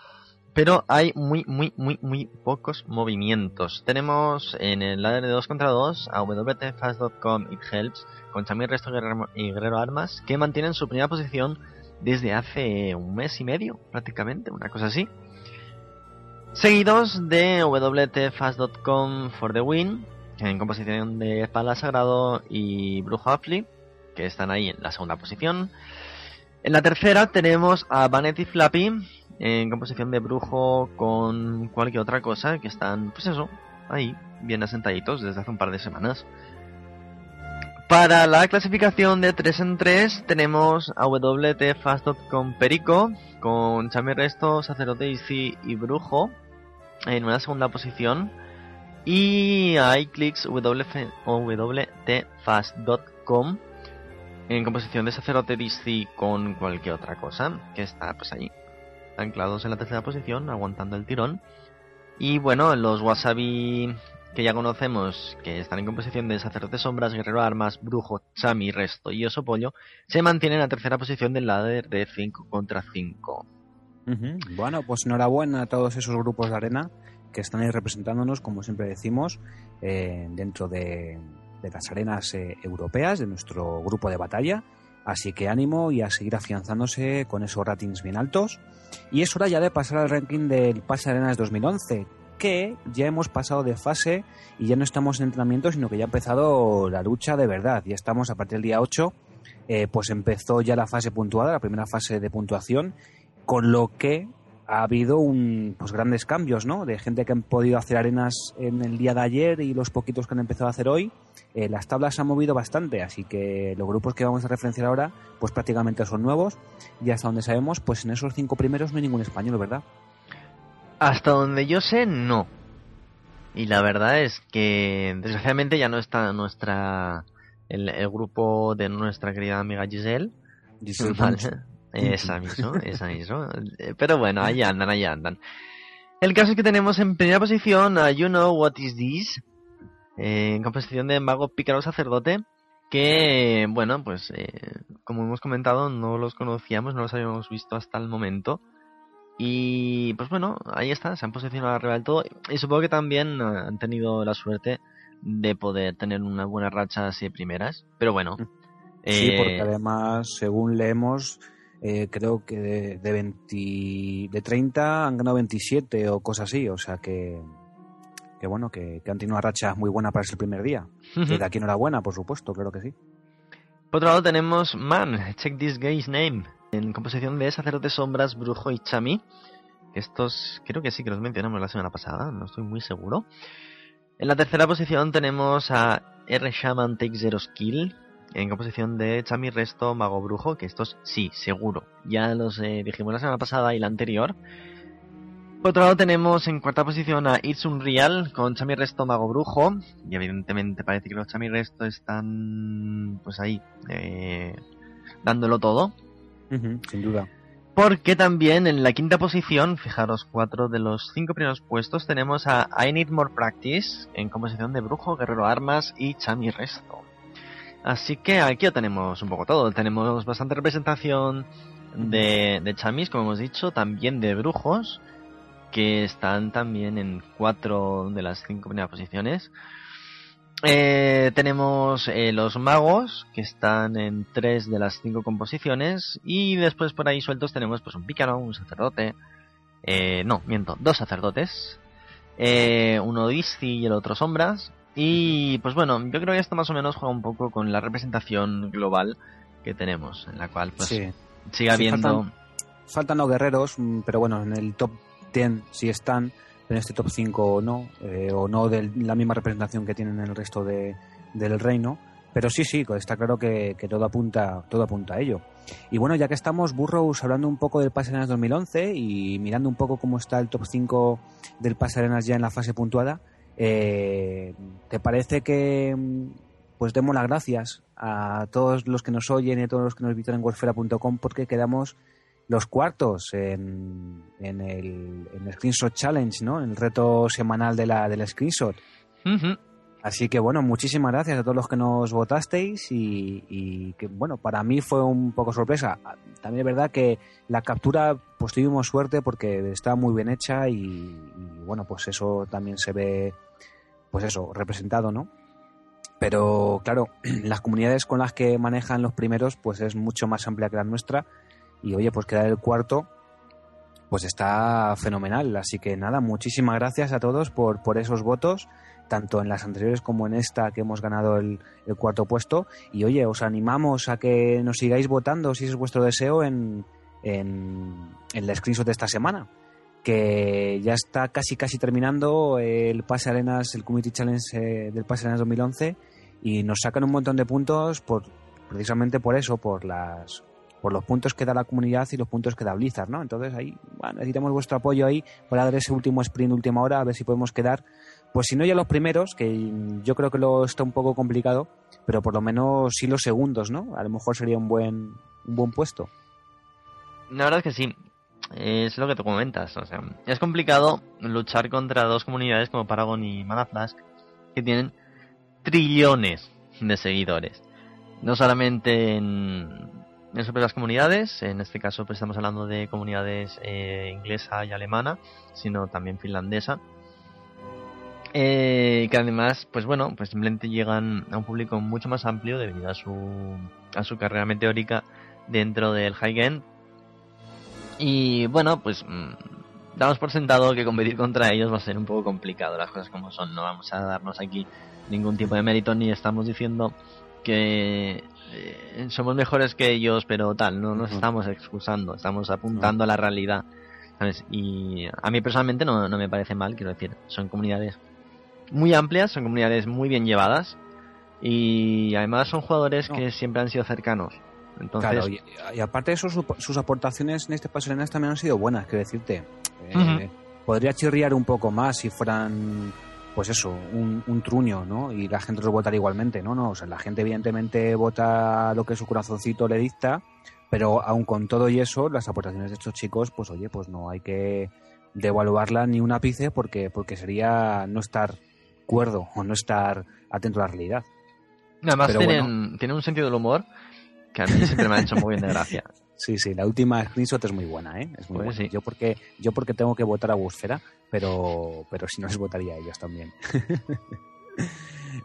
pero hay muy, muy, muy, muy pocos movimientos. Tenemos en el ladder de 2 contra 2 a WTFast.com It Helps con Chamir Resto y Guerrero Armas que mantienen su primera posición desde hace un mes y medio, prácticamente, una cosa así. Seguidos de WTFast.com for the Win, en composición de Espalda Sagrado y Brujo Affli, que están ahí en la segunda posición. En la tercera tenemos a Vanity Flappy, en composición de Brujo con cualquier otra cosa, que están, pues eso, ahí, bien asentaditos desde hace un par de semanas. Para la clasificación de 3 en 3 tenemos a WTFast.com Perico con Chami Resto, Sacerdote y Brujo en una segunda posición. Y a iClicks WTFast.com en composición de Sacerdote DC con cualquier otra cosa que está pues ahí anclados en la tercera posición aguantando el tirón. Y bueno los wasabi que ya conocemos, que están en composición de Sacerdote Sombras, Guerrero Armas, Brujo, Chami, Resto y Oso Pollo, se mantienen en la tercera posición del ladder de 5 contra 5. Bueno, pues enhorabuena a todos esos grupos de arena que están ahí representándonos, como siempre decimos, eh, dentro de, las arenas eh, europeas, de nuestro grupo de batalla. Así que ánimo y a seguir afianzándose con esos ratings bien altos. Y es hora ya de pasar al ranking del Pase Arenas 2011, que ya hemos pasado de fase y ya no estamos en entrenamiento, sino que ya ha empezado la lucha de verdad. Ya estamos a partir del día 8, eh, pues empezó ya la fase puntuada, la primera fase de puntuación, con lo que ha habido un, pues grandes cambios, ¿no? De gente que han podido hacer arenas en el día de ayer y los poquitos que han empezado a hacer hoy. Eh, las tablas se han movido bastante, así que los grupos que vamos a referenciar ahora, pues prácticamente son nuevos. Y hasta donde sabemos, pues en esos cinco primeros no hay ningún español, ¿verdad? Hasta donde yo sé, no. Y la verdad es que desgraciadamente ya no está nuestra el, grupo de nuestra querida amiga Giselle. Giselle Esa mismo, esa mismo. Pero bueno, ahí andan, ahí andan. El caso es que tenemos en primera posición a You Know What Is This, eh, en composición de Mago Pícaro Sacerdote, que, bueno, pues eh, como hemos comentado, no los conocíamos, no los habíamos visto hasta el momento. Y pues bueno, ahí está, se han posicionado arriba del todo. Y supongo que también eh, han tenido la suerte de poder tener una buena racha así primeras. Pero bueno. Sí, porque eh, además, según leemos, eh, creo que de, de, de 30 han ganado 27 o cosas así. O sea que, que bueno, que, han tenido una racha muy buena para ese primer día. de aquí enhorabuena, por supuesto, claro que sí. Por otro lado tenemos Man, check this guy's name en composición de Sacerdote Sombras, Brujo y Chami. Estos creo que sí que los mencionamos la semana pasada, no estoy muy seguro. En la tercera posición tenemos a R. Shaman Take Zero Skill, en composición de Chami Resto, Mago Brujo, que estos sí, seguro. Ya los eh, dijimos la semana pasada y la anterior. Por otro lado tenemos en cuarta posición a It's Unreal con Chami Resto, Mago Brujo. Y evidentemente parece que los Chami Resto están pues ahí eh, dándolo todo sin duda. Porque también en la quinta posición, fijaros, cuatro de los cinco primeros puestos, tenemos a I Need More Practice en composición de Brujo, Guerrero Armas y Chami Resto. Así que aquí ya tenemos un poco todo. Tenemos bastante representación de, de chamis, como hemos dicho, también de brujos, que están también en cuatro de las cinco primeras posiciones. Eh, tenemos eh, los magos, que están en tres de las cinco composiciones. Y después por ahí sueltos tenemos pues un pícaro, un sacerdote. Eh, no, miento, dos sacerdotes. uno Disci y el otro Sombras. Y pues bueno, yo creo que esto más o menos juega un poco con la representación global que tenemos, en la cual pues Sí. sigue Sí, habiendo... faltan- Faltan los guerreros, mm, pero bueno, en el top 10 sí están, en este top 5 no, eh, o no de la misma representación que tienen en el resto de, del reino. Pero sí, sí, está claro que, todo apunta todo apunta a ello. Y bueno, ya que estamos, Burrows, hablando un poco del Pase Arenas 2011 y mirando un poco cómo está el top 5 del Pase Arenas ya en la fase puntuada, eh, ¿te parece que pues demos las gracias a todos los que nos oyen y a todos los que nos visitan en wolfera.com porque quedamos los cuartos en, en, el, en el Screenshot Challenge, ¿no? En el reto semanal de la, del Screenshot. Así que bueno, muchísimas gracias a todos los que nos votasteis y, y que bueno, para mí fue un poco sorpresa. También es verdad que la captura pues tuvimos suerte porque está muy bien hecha y, y, bueno, pues eso también se ve pues eso, representado, ¿no? Pero claro, las comunidades con las que manejan los primeros pues es mucho más amplia que la nuestra y oye, pues quedar el cuarto pues está fenomenal. Así que nada, muchísimas gracias a todos por, por esos votos, tanto en las anteriores como en esta que hemos ganado el, cuarto puesto. Y oye, os animamos a que nos sigáis votando, si es vuestro deseo, en, en, en el screenshot de esta semana. Que ya está casi casi terminando el Pase Arenas, el Community Challenge eh, del Pase Arenas 2011 y nos sacan un montón de puntos por precisamente por eso, por las por los puntos que da la comunidad y los puntos que da Blizzard, ¿no? Entonces ahí bueno, necesitamos vuestro apoyo ahí para dar ese último sprint última hora, a ver si podemos quedar, pues si no ya los primeros, que yo creo que lo está un poco complicado, pero por lo menos sí los segundos, ¿no? A lo mejor sería un buen un buen puesto. La verdad es que sí. Es lo que te comentas. O sea, es complicado luchar contra dos comunidades como Paragon y Mana Flask que tienen trillones de seguidores. No solamente en, en sus propias comunidades, en este caso pues estamos hablando de comunidades eh, inglesa y alemana, sino también finlandesa. Eh, que además, pues bueno, pues simplemente llegan a un público mucho más amplio debido a su, a su carrera meteórica dentro del high end. Y bueno, pues mmm, damos por sentado que competir contra ellos va a ser un poco complicado, las cosas como son. No vamos a darnos aquí ningún tipo de mérito ni estamos diciendo que eh, somos mejores que ellos, pero tal, no nos estamos excusando, estamos apuntando a la realidad. ¿sabes? Y a mí personalmente no, no me parece mal, quiero decir, son comunidades muy amplias, son comunidades muy bien llevadas y además son jugadores No. que siempre han sido cercanos. Entonces, Claro, y, y aparte de eso, su- sus aportaciones en este Arenas también han sido buenas, quiero decirte. Eh. Podría chirriar un poco más si fueran, pues eso, un, un truño, ¿no? Y la gente los votara igualmente, ¿no? no O sea, la gente evidentemente vota lo que su corazoncito le dicta, pero aun con todo y eso, las aportaciones de estos chicos, pues oye, pues no hay que devaluarla ni un ápice porque, porque sería no estar cuerdo o no estar atento a la realidad. además pero tienen, tienen un sentido del humor que a mí siempre me ha hecho muy bien de gracia. Sí, sí, la última screenshot es muy buena, ¿eh? Es muy Pues buena. sí. Yo porque yo porque tengo que votar a Busfera, pero pero si no les votaría a ellos también.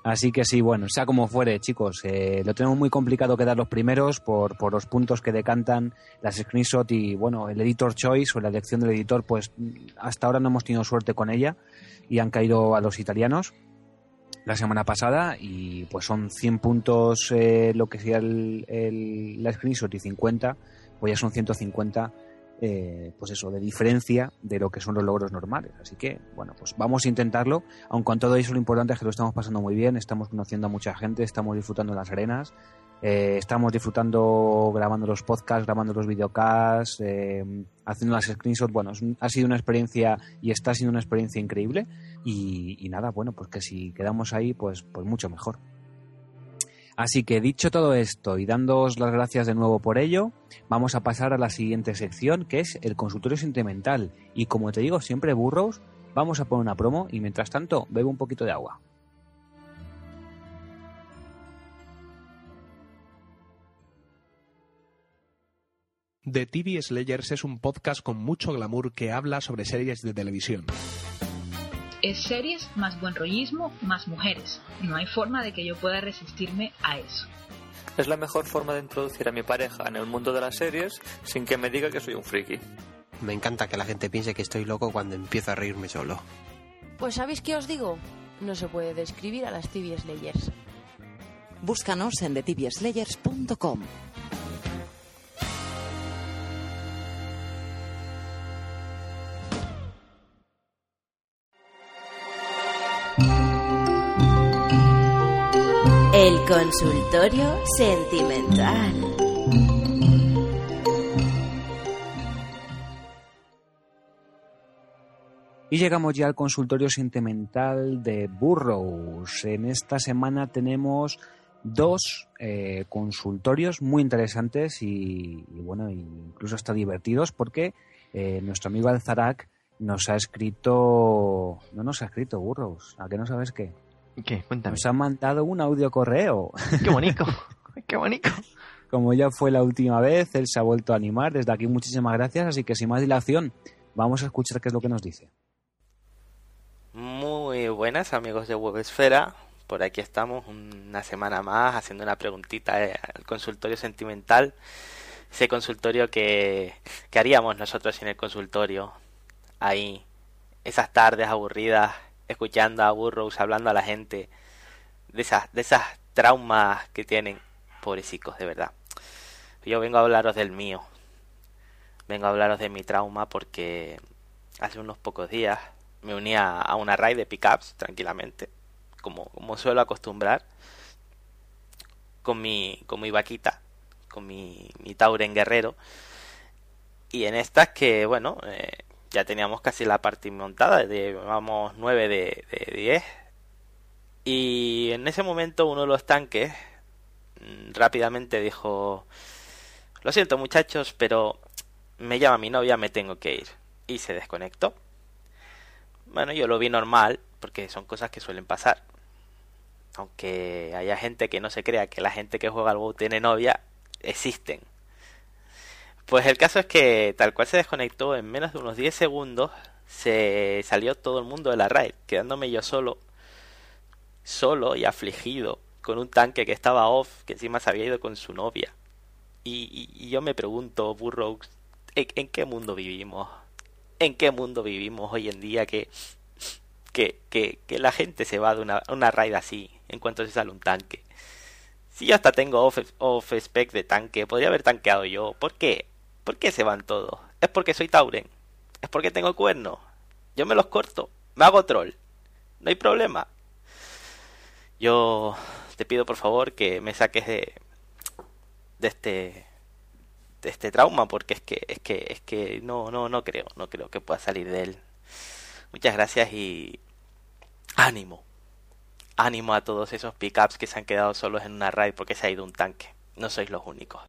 Así que sí, bueno, sea como fuere, chicos, eh, lo tenemos muy complicado quedar los primeros por, por los puntos que decantan las screenshots y bueno, el editor choice o la elección del editor, pues hasta ahora no hemos tenido suerte con ella y han caído a los italianos la semana pasada y pues son 100 puntos eh, lo que sería el, el- la screenshot y 50 pues ya son 150 eh, pues eso de diferencia de lo que son los logros normales. Así que bueno pues vamos a intentarlo. Aun con todo eso lo importante es que lo estamos pasando muy bien estamos conociendo a mucha gente estamos disfrutando las arenas eh, estamos disfrutando grabando los podcasts grabando los videocasts eh, haciendo las screenshots. Bueno ha sido una experiencia y está siendo una experiencia increíble. Y, y nada, bueno, pues que si quedamos ahí, pues, pues mucho mejor. Así que dicho todo esto y dándoos las gracias de nuevo por ello, vamos a pasar a la siguiente sección que es el consultorio sentimental. Y como te digo, siempre burros, vamos a poner una promo y mientras tanto bebo un poquito de agua. The TV Slayers es un podcast con mucho glamour que habla sobre series de televisión. Es series más buen rollismo más mujeres. No hay forma de que yo pueda resistirme a eso. Es la mejor forma de introducir a mi pareja en el mundo de las series sin que me diga que soy un friki. Me encanta que la gente piense que estoy loco cuando empiezo a reírme solo. Pues ¿sabéis qué os digo? No se puede describir a las TV Slayers. Búscanos en thetibiaslayers.com. consultorio sentimental. Y llegamos ya al consultorio sentimental de Burroughs. En esta semana tenemos dos eh, consultorios muy interesantes y, bueno, incluso hasta divertidos porque eh, nuestro amigo Alzarac nos ha escrito, no nos ha escrito Burroughs, ¿a qué no sabes qué? ¿Qué? Cuéntame. Nos ha mandado un audio correo. ¡Qué bonito! ¡Qué bonito! Como ya fue la última vez, él se ha vuelto a animar. Desde aquí muchísimas gracias, así que sin más dilación, vamos a escuchar qué es lo que nos dice. Muy buenas amigos de Webesfera, por aquí estamos una semana más haciendo una preguntita al consultorio sentimental, ese consultorio que, que haríamos nosotros en el consultorio, ahí, esas tardes aburridas, escuchando a Burroughs hablando a la gente, de esas, de esas traumas que tienen, pobrecicos, de verdad. Yo vengo a hablaros del mío, vengo a hablaros de mi trauma porque hace unos pocos días me uní a, a una raid de pickups tranquilamente, como, como suelo acostumbrar, con mi, con mi vaquita, con mi, mi Tauren guerrero. Y en estas que, bueno, eh, ya teníamos casi la parte montada, llevamos 9 de, de 10. Y en ese momento uno de los tanques mm, rápidamente dijo, lo siento muchachos, pero me llama mi novia, me tengo que ir. Y se desconectó. Bueno, yo lo vi normal, porque son cosas que suelen pasar. Aunque haya gente que no se crea que la gente que juega al WoW tiene novia, existen. Pues el caso es que tal cual se desconectó en menos de unos 10 segundos, se salió todo el mundo de la raid, quedándome yo solo, solo y afligido, con un tanque que estaba off, que encima se había ido con su novia. Y, yo me pregunto, Burroughs, ¿en, ¿en qué mundo vivimos? en qué mundo vivimos hoy en día que, que, que, que la gente se va de una, una raid así en cuanto se sale un tanque. Si yo hasta tengo off, off spec de tanque, podría haber tanqueado yo. ¿Por qué? ¿Por qué se van todos? Es porque soy Tauren. Es porque tengo cuernos. Yo me los corto. Me hago troll. No hay problema. Yo te pido por favor que me saques de, este de este trauma porque es que es que es que no no no creo no creo que pueda salir de él muchas gracias y ánimo ánimo a todos esos pickups que se han quedado solos en una raid porque se ha ido un tanque no sois los únicos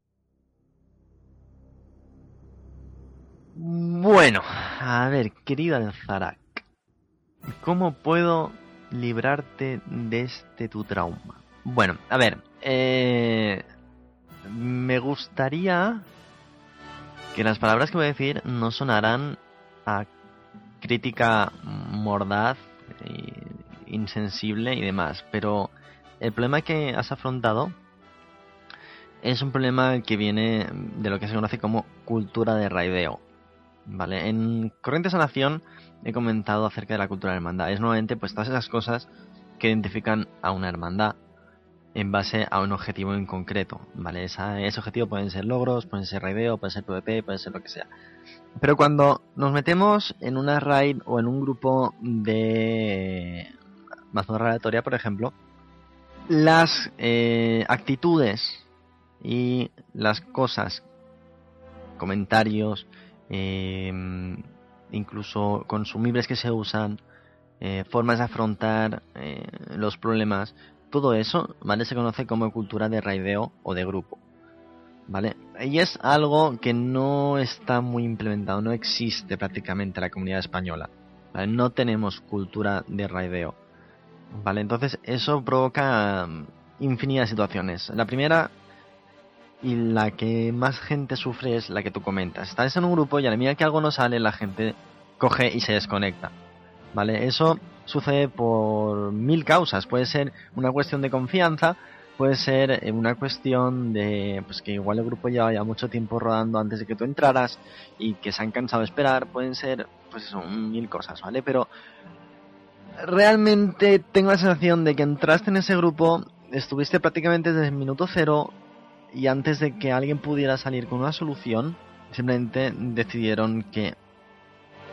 bueno a ver querido Alzarak cómo puedo librarte de este tu trauma bueno a ver eh, me gustaría que las palabras que voy a decir no sonarán a crítica mordaz, insensible y demás, pero el problema que has afrontado es un problema que viene de lo que se conoce como cultura de raideo. ¿Vale? En Corriente Sanación he comentado acerca de la cultura de hermandad. Es nuevamente pues todas esas cosas que identifican a una hermandad en base a un objetivo en concreto, ¿vale? Esa, ese objetivo pueden ser logros, pueden ser raideo, puede ser PvP, puede ser lo que sea. Pero cuando nos metemos en una raid o en un grupo de mazmorra aleatoria, por ejemplo, las eh, actitudes y las cosas, comentarios, eh, incluso consumibles que se usan, eh, formas de afrontar eh, los problemas, todo eso, ¿vale? Se conoce como cultura de raideo o de grupo, ¿vale? Y es algo que no está muy implementado, no existe prácticamente en la comunidad española, ¿vale? No tenemos cultura de raideo, ¿vale? Entonces eso provoca mm, infinitas situaciones. La primera y la que más gente sufre es la que tú comentas. Estás en un grupo y a la medida que algo no sale, la gente coge y se desconecta. ¿Vale? Eso sucede por mil causas. Puede ser una cuestión de confianza, puede ser eh, una cuestión de pues que igual el grupo lleva ya mucho tiempo rodando antes de que tú entraras y que se han cansado de esperar, pueden ser pues eso, mil cosas, ¿vale? Pero realmente tengo la sensación de que entraste en ese grupo, estuviste prácticamente desde el minuto cero y antes de que alguien pudiera salir con una solución, simplemente decidieron que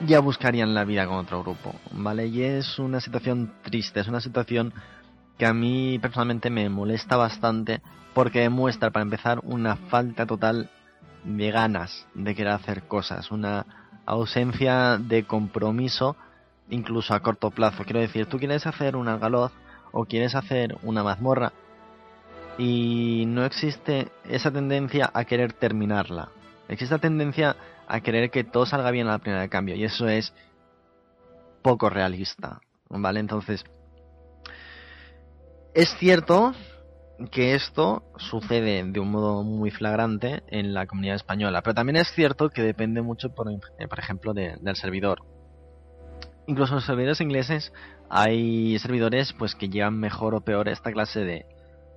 ya buscarían la vida con otro grupo, ¿vale? Y es una situación triste, es una situación que a mí personalmente me molesta bastante porque demuestra, para empezar, una falta total de ganas de querer hacer cosas, una ausencia de compromiso incluso a corto plazo. Quiero decir, tú quieres hacer un algaloz o quieres hacer una mazmorra y no existe esa tendencia a querer terminarla. Existe la tendencia a querer que todo salga bien a la primera de cambio y eso es poco realista, ¿vale? Entonces, es cierto que esto sucede de un modo muy flagrante en la comunidad española, pero también es cierto que depende mucho, por, eh, por ejemplo, del servidor. Incluso en los servidores ingleses hay servidores pues que llevan mejor o peor esta clase de,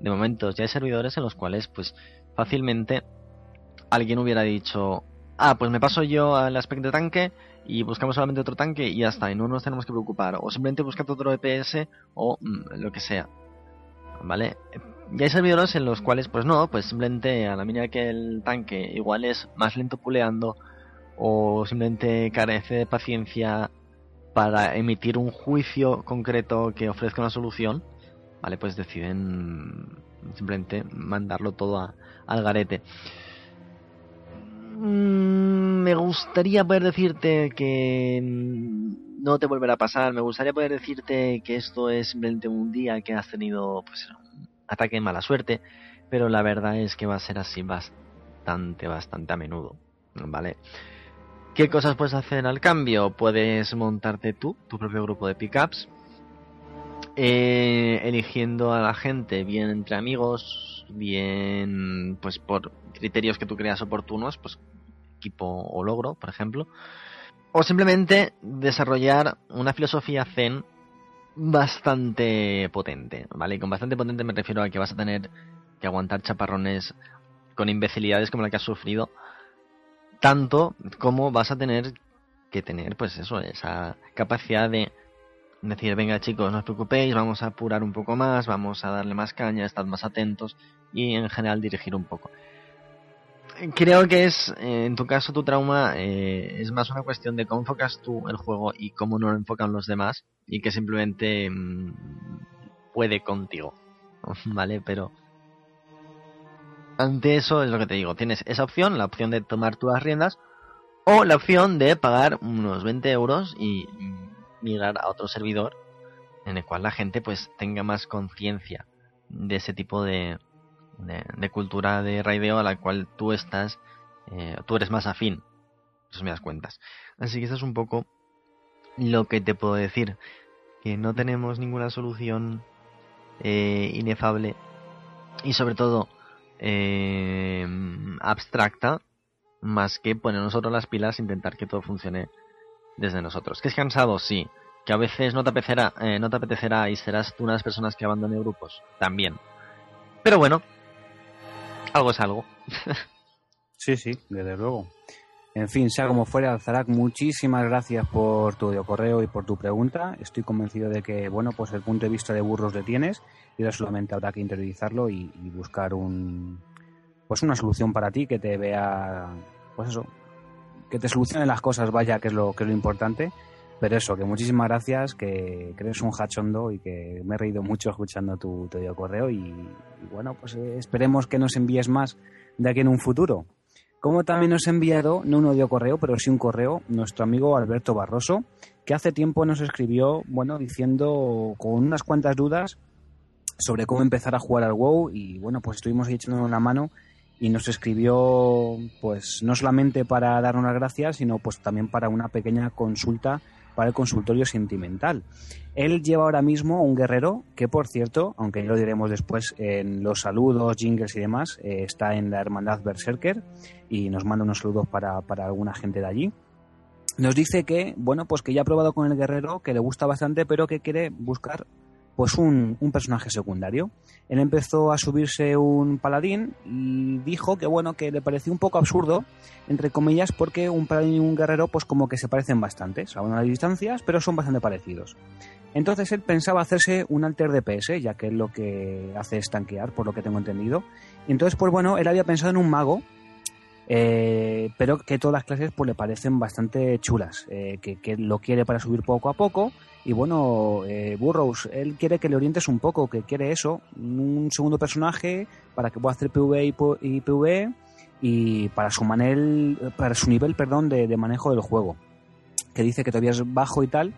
de momentos. Ya hay servidores en los cuales pues fácilmente alguien hubiera dicho, ah, pues me paso yo al aspecto de tanque y buscamos solamente otro tanque y ya está, y no nos tenemos que preocupar. O simplemente buscar otro EPS o mm, lo que sea. ¿Vale? Y hay servidores en los cuales, pues no, pues simplemente a la medida que el tanque igual es más lento puleando o simplemente carece de paciencia para emitir un juicio concreto que ofrezca una solución, ¿vale? Pues deciden simplemente mandarlo todo al garete. Mm, me gustaría poder decirte que no te volverá a pasar. Me gustaría poder decirte que esto es simplemente un día que has tenido pues, un ataque de mala suerte. Pero la verdad es que va a ser así bastante, bastante a menudo. ¿Vale? ¿Qué cosas puedes hacer al cambio? Puedes montarte tú, tu propio grupo de pickups. Eh, eligiendo a la gente bien entre amigos, bien pues por criterios que tú creas oportunos, pues equipo o logro, por ejemplo. O simplemente desarrollar una filosofía zen bastante potente, ¿vale? Y con bastante potente me refiero a que vas a tener que aguantar chaparrones con imbecilidades como la que has sufrido, tanto como vas a tener que tener, pues eso, esa capacidad de decir, venga chicos, no os preocupéis, vamos a apurar un poco más, vamos a darle más caña, estad más atentos y en general dirigir un poco creo que es, eh, en tu caso, tu trauma eh, es más una cuestión de cómo enfocas tú el juego y cómo no lo enfocan los demás y que simplemente mm, puede contigo, ¿vale? Pero ante eso es lo que te digo, tienes esa opción, la opción de tomar tú las riendas o la opción de pagar unos 20 euros y migrar a otro servidor en el cual la gente pues tenga más conciencia de ese tipo de, de, cultura de raideo a la cual tú estás, eh, tú eres más afín, eso me das cuentas. Así que eso es un poco lo que te puedo decir, que no tenemos ninguna solución eh, inefable y sobre todo eh, abstracta más que poner nosotros las pilas e intentar que todo funcione desde nosotros. ¿Que es cansado? Sí. ¿Que a veces no te apetecerá, no te apetecerá y serás tú una de las personas que abandone grupos? También. Pero bueno, algo es algo. sí, sí, desde luego. En fin, sea como fuera, Zarak, muchísimas gracias por tu correo y por tu pregunta. Estoy convencido de que, bueno, pues el punto de vista de burros le tienes y ahora solamente habrá que interiorizarlo y, buscar un, pues una solución para ti que te vea, pues eso, que te solucione las cosas, vaya, que es lo, que es lo importante pero eso, que muchísimas gracias, que, eres un hachondo y que me he reído mucho escuchando tu, tu correo y, bueno, pues eh, esperemos que nos envíes más de aquí en un futuro. Como también nos ha enviado, no un audio correo, pero sí un correo, nuestro amigo Alberto Barroso, que hace tiempo nos escribió, bueno, diciendo con unas cuantas dudas sobre cómo empezar a jugar al WoW y bueno, pues estuvimos echándonos la mano y nos escribió pues no solamente para darnos las gracias, sino pues también para una pequeña consulta para el consultorio sentimental. Él lleva ahora mismo un guerrero que, por cierto, aunque ya lo diremos después en los saludos, jingles y demás, eh, está en la Hermandad Berserker y nos manda unos saludos para, para alguna gente de allí. Nos dice que, bueno, pues que ya ha probado con el guerrero, que le gusta bastante, pero que quiere buscar pues un, un, personaje secundario. Él empezó a subirse un paladín y dijo que bueno, que le pareció un poco absurdo, entre comillas, porque un paladín y un guerrero pues como que se parecen bastante, a las distancias, pero son bastante parecidos. Entonces él pensaba hacerse un alter DPS, ya que es lo que hace es tanquear, por lo que tengo entendido. Entonces, pues bueno, él había pensado en un mago Eh, pero que todas las clases pues le parecen bastante chulas, eh, que, lo quiere para subir poco a poco y bueno, eh, Burroughs, él quiere que le orientes un poco, que quiere eso, un segundo personaje para que pueda hacer PvE y, y PvE y para su, manel, para su nivel perdón, de, de, manejo del juego, que dice que todavía es bajo y tal,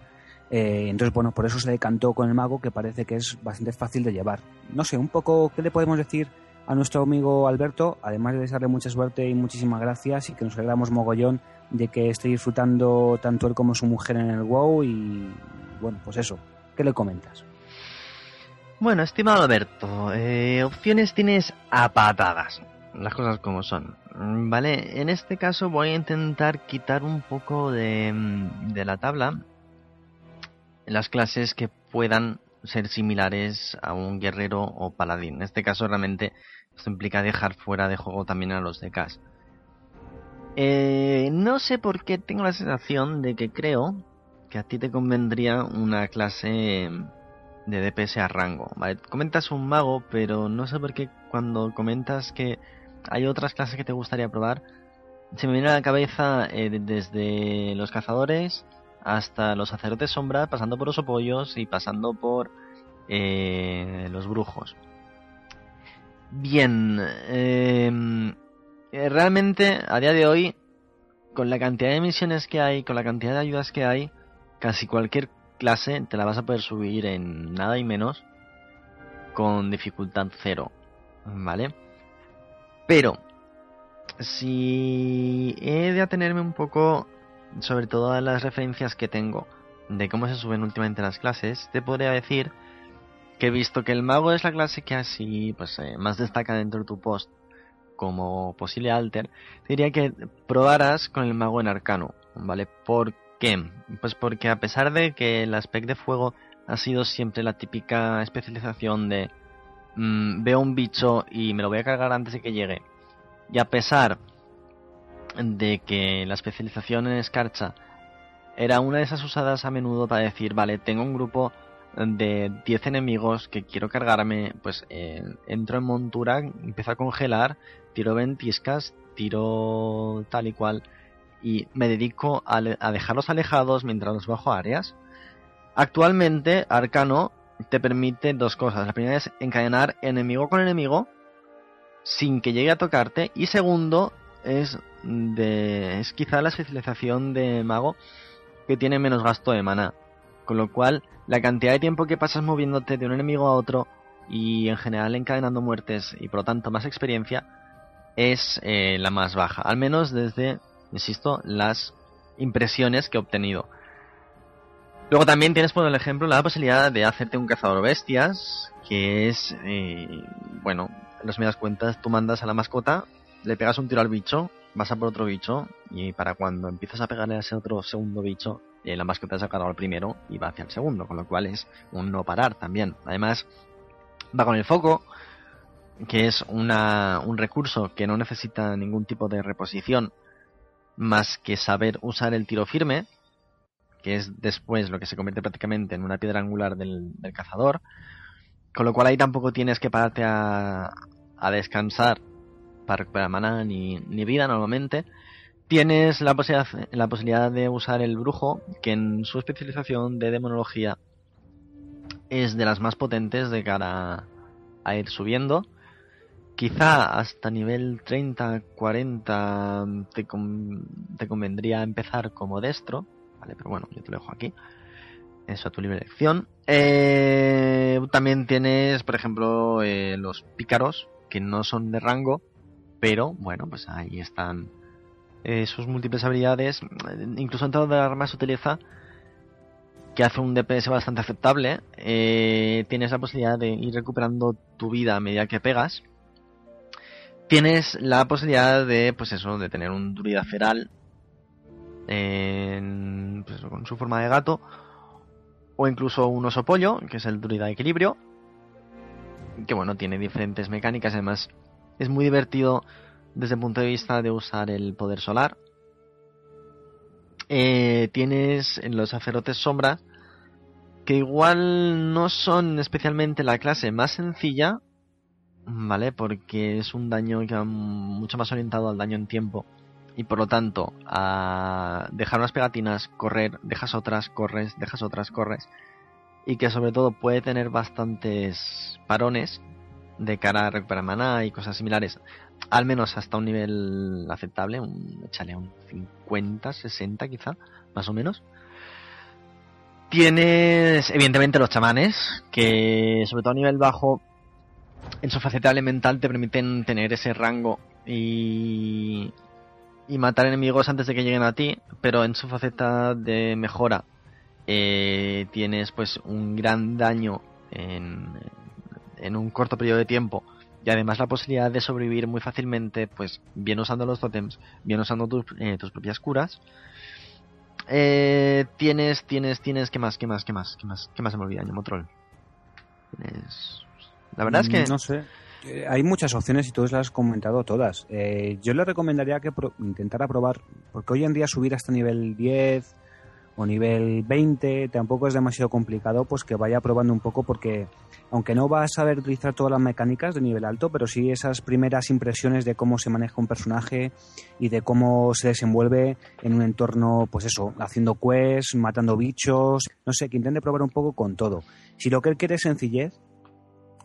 eh, entonces bueno, por eso se decantó con el mago que parece que es bastante fácil de llevar. No sé, un poco, ¿qué le podemos decir? A nuestro amigo Alberto, además de desearle mucha suerte y muchísimas gracias y que nos alegramos mogollón de que esté disfrutando tanto él como su mujer en el WoW y bueno, pues eso, ¿qué le comentas? Bueno, estimado Alberto, eh, opciones tienes a patadas, las cosas como son. Vale, en este caso voy a intentar quitar un poco de, de la tabla las clases que puedan ser similares a un guerrero o paladín. En este caso realmente esto implica dejar fuera de juego también a los de Cash. Eh, no sé por qué tengo la sensación de que creo que a ti te convendría una clase de DPS a rango. ¿vale? Comentas un mago, pero no sé por qué cuando comentas que hay otras clases que te gustaría probar, se me viene a la cabeza eh, desde los cazadores hasta los sacerdotes sombra, pasando por los opollos y pasando por eh, los brujos. Bien, em, eh, realmente a día de hoy, con la cantidad de misiones que hay, con la cantidad de ayudas que hay, casi cualquier clase te la vas a poder subir en nada y menos con dificultad cero, ¿vale? Pero, si he de atenerme un poco sobre todas las referencias que tengo de cómo se suben últimamente las clases, te podría decir que visto que el mago es la clase que así pues eh, más destaca dentro de tu post como posible alter, diría que probaras con el mago en arcano, ¿vale? ¿Por qué? Pues porque a pesar de que el aspecto de fuego ha sido siempre la típica especialización de mmm, veo un bicho y me lo voy a cargar antes de que llegue, y a pesar de que la especialización en escarcha era una de esas usadas a menudo para decir, vale, tengo un grupo de 10 enemigos que quiero cargarme, pues eh, entro en montura, empiezo a congelar, tiro ventiscas, tiro tal y cual, y me dedico a, a dejarlos alejados mientras los bajo áreas. Actualmente, Arcano te permite dos cosas. La primera es encadenar enemigo con enemigo sin que llegue a tocarte. Y segundo, es, de, es quizá la especialización de mago que tiene menos gasto de mana. Con lo cual, la cantidad de tiempo que pasas moviéndote de un enemigo a otro y en general encadenando muertes y por lo tanto más experiencia es eh, la más baja. Al menos desde, insisto, las impresiones que he obtenido. Luego también tienes por el ejemplo la posibilidad de hacerte un cazador bestias, que es, eh, bueno, en las medias cuentas tú mandas a la mascota, le pegas un tiro al bicho, vas a por otro bicho y para cuando empiezas a pegarle a ese otro segundo bicho eh, la mascota se ha cargado al primero y va hacia el segundo, con lo cual es un no parar también. Además, va con el foco, que es una, un recurso que no necesita ningún tipo de reposición más que saber usar el tiro firme, que es después lo que se convierte prácticamente en una piedra angular del, del cazador, con lo cual ahí tampoco tienes que pararte a, a descansar para recuperar mana ni, ni vida normalmente, Tienes la posibilidad, de usar el brujo, que en su especialización de demonología es de las más potentes de cara a ir subiendo. Quizá hasta nivel 30, 40 te, te convendría empezar como destro, ¿vale? Pero bueno, yo te lo dejo aquí. Eso a tu libre elección. Eh, también tienes, por ejemplo, eh, los pícaros, que no son de rango, pero bueno, pues ahí están eh, sus múltiples habilidades, incluso en todas las armas utiliza que hace un DPS bastante aceptable. Eh, tienes la posibilidad de ir recuperando tu vida a medida que pegas. Tienes la posibilidad de, pues eso, de tener un druida feral en, pues con su forma de gato. O incluso un oso pollo, que es el druida de equilibrio. Que bueno, tiene diferentes mecánicas. Además, es muy divertido desde el punto de vista de usar el poder solar. Eh, tienes en los sacerdotes sombra que igual no son especialmente la clase más sencilla, ¿vale? Porque es un daño que va mucho más orientado al daño en tiempo. Y por lo tanto, a dejar unas pegatinas, correr, dejas otras, corres, dejas otras, corres. Y que sobre todo puede tener bastantes parones de cara a recuperar maná y cosas similares. Al menos hasta un nivel aceptable, un, échale un 50, 60 quizá, más o menos. Tienes, evidentemente, los chamanes, que sobre todo a nivel bajo, en su faceta elemental te permiten tener ese rango y, y matar enemigos antes de que lleguen a ti, pero en su faceta de mejora eh, tienes pues un gran daño en, en un corto periodo de tiempo y además la posibilidad de sobrevivir muy fácilmente, pues bien usando los totems, bien usando tus, eh, tus propias curas. Eh, tienes, tienes, tienes, ¿qué más, qué más, qué más, qué más, qué más se me olvida, Motrol? Tienes... La verdad es que... No sé. Eh, Hay muchas opciones y tú las has comentado todas. Eh, yo le recomendaría que pro- intentara probar, porque hoy en día subir hasta nivel 10 o nivel 20 tampoco es demasiado complicado, pues que vaya probando un poco porque aunque no vas a saber utilizar todas las mecánicas de nivel alto, pero sí esas primeras impresiones de cómo se maneja un personaje y de cómo se desenvuelve en un entorno, pues eso, haciendo quests, matando bichos, no sé, que intente probar un poco con todo. Si lo que él quiere es sencillez,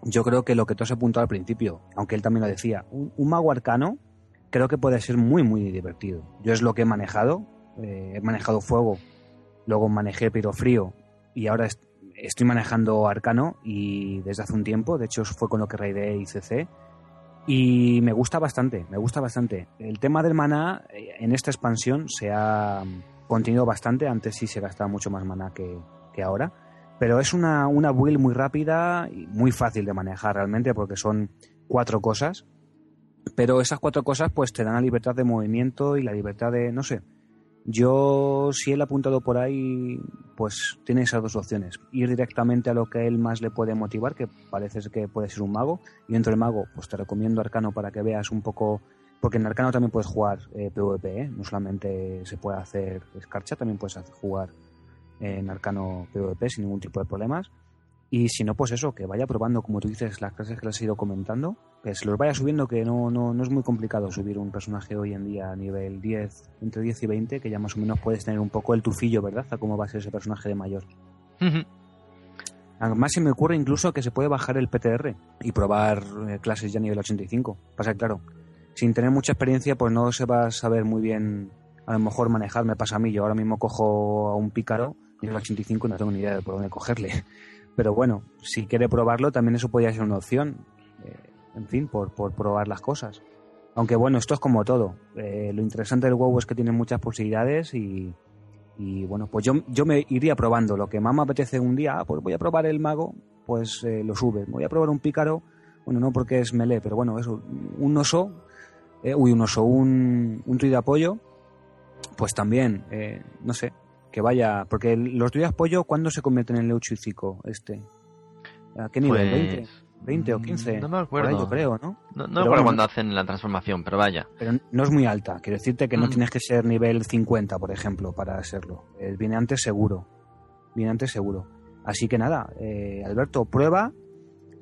yo creo que lo que tú has apuntado al principio, aunque él también lo decía, un, un mago arcano creo que puede ser muy, muy divertido. Yo es lo que he manejado, eh, he manejado fuego, luego manejé pirofrío y ahora est- estoy manejando arcano y desde hace un tiempo, de hecho fue con lo que raideé ICC y me gusta bastante, me gusta bastante. El tema del maná eh, en esta expansión se ha mm, contenido bastante, antes sí se gastaba mucho más maná que, que ahora, pero es una, una build muy rápida y muy fácil de manejar realmente porque son cuatro cosas, pero esas cuatro cosas pues te dan la libertad de movimiento y la libertad de, no sé, yo, si él ha apuntado por ahí, pues tiene esas dos opciones. Ir directamente a lo que él más le puede motivar, que parece que puede ser un mago. Y dentro del mago, pues te recomiendo Arcano para que veas un poco. Porque en Arcano también puedes jugar eh, PvP, ¿eh? no solamente se puede hacer escarcha, también puedes hacer- jugar en Arcano PvP sin ningún tipo de problemas. Y si no, pues eso, que vaya probando, como tú dices, las clases que les he ido comentando, que se los vaya subiendo, que no, no, no es muy complicado subir un personaje hoy en día a nivel 10, entre 10 y 20, que ya más o menos puedes tener un poco el tufillo, ¿verdad? A cómo va a ser ese personaje de mayor. Además, se me ocurre incluso que se puede bajar el PTR y probar eh, clases ya a nivel 85. Pasa que, claro, sin tener mucha experiencia, pues no se va a saber muy bien, a lo mejor manejar. Me pasa a mí, yo ahora mismo cojo a un pícaro nivel 85 y no tengo ni idea de por dónde cogerle. Pero bueno, si quiere probarlo, también eso podría ser una opción. Eh, en fin, por, por probar las cosas. Aunque bueno, esto es como todo. Eh, lo interesante del WoW es que tiene muchas posibilidades y, y bueno, pues yo, yo me iría probando. Lo que más me apetece un día, ah, pues voy a probar el mago, pues eh, lo sube. Voy a probar un pícaro, bueno, no porque es melee, pero bueno, eso, un oso, eh, uy, un oso, un, un de apoyo, pues también, eh, no sé, que vaya, porque los de apoyo, ¿cuándo se convierten en Zico este? ¿A qué nivel? Pues, ¿20? 20 o 15. No me Por ahí acuerdo. yo creo, ¿no? No, no Pero recuerdo bueno, cuando hacen la transformación, pero vaya. pero no es muy alta. Quiero decirte que no Mm. tienes que ser nivel 50, por ejemplo, para serlo. Eh, viene antes seguro. Viene antes seguro. Así que nada, eh, Alberto, prueba.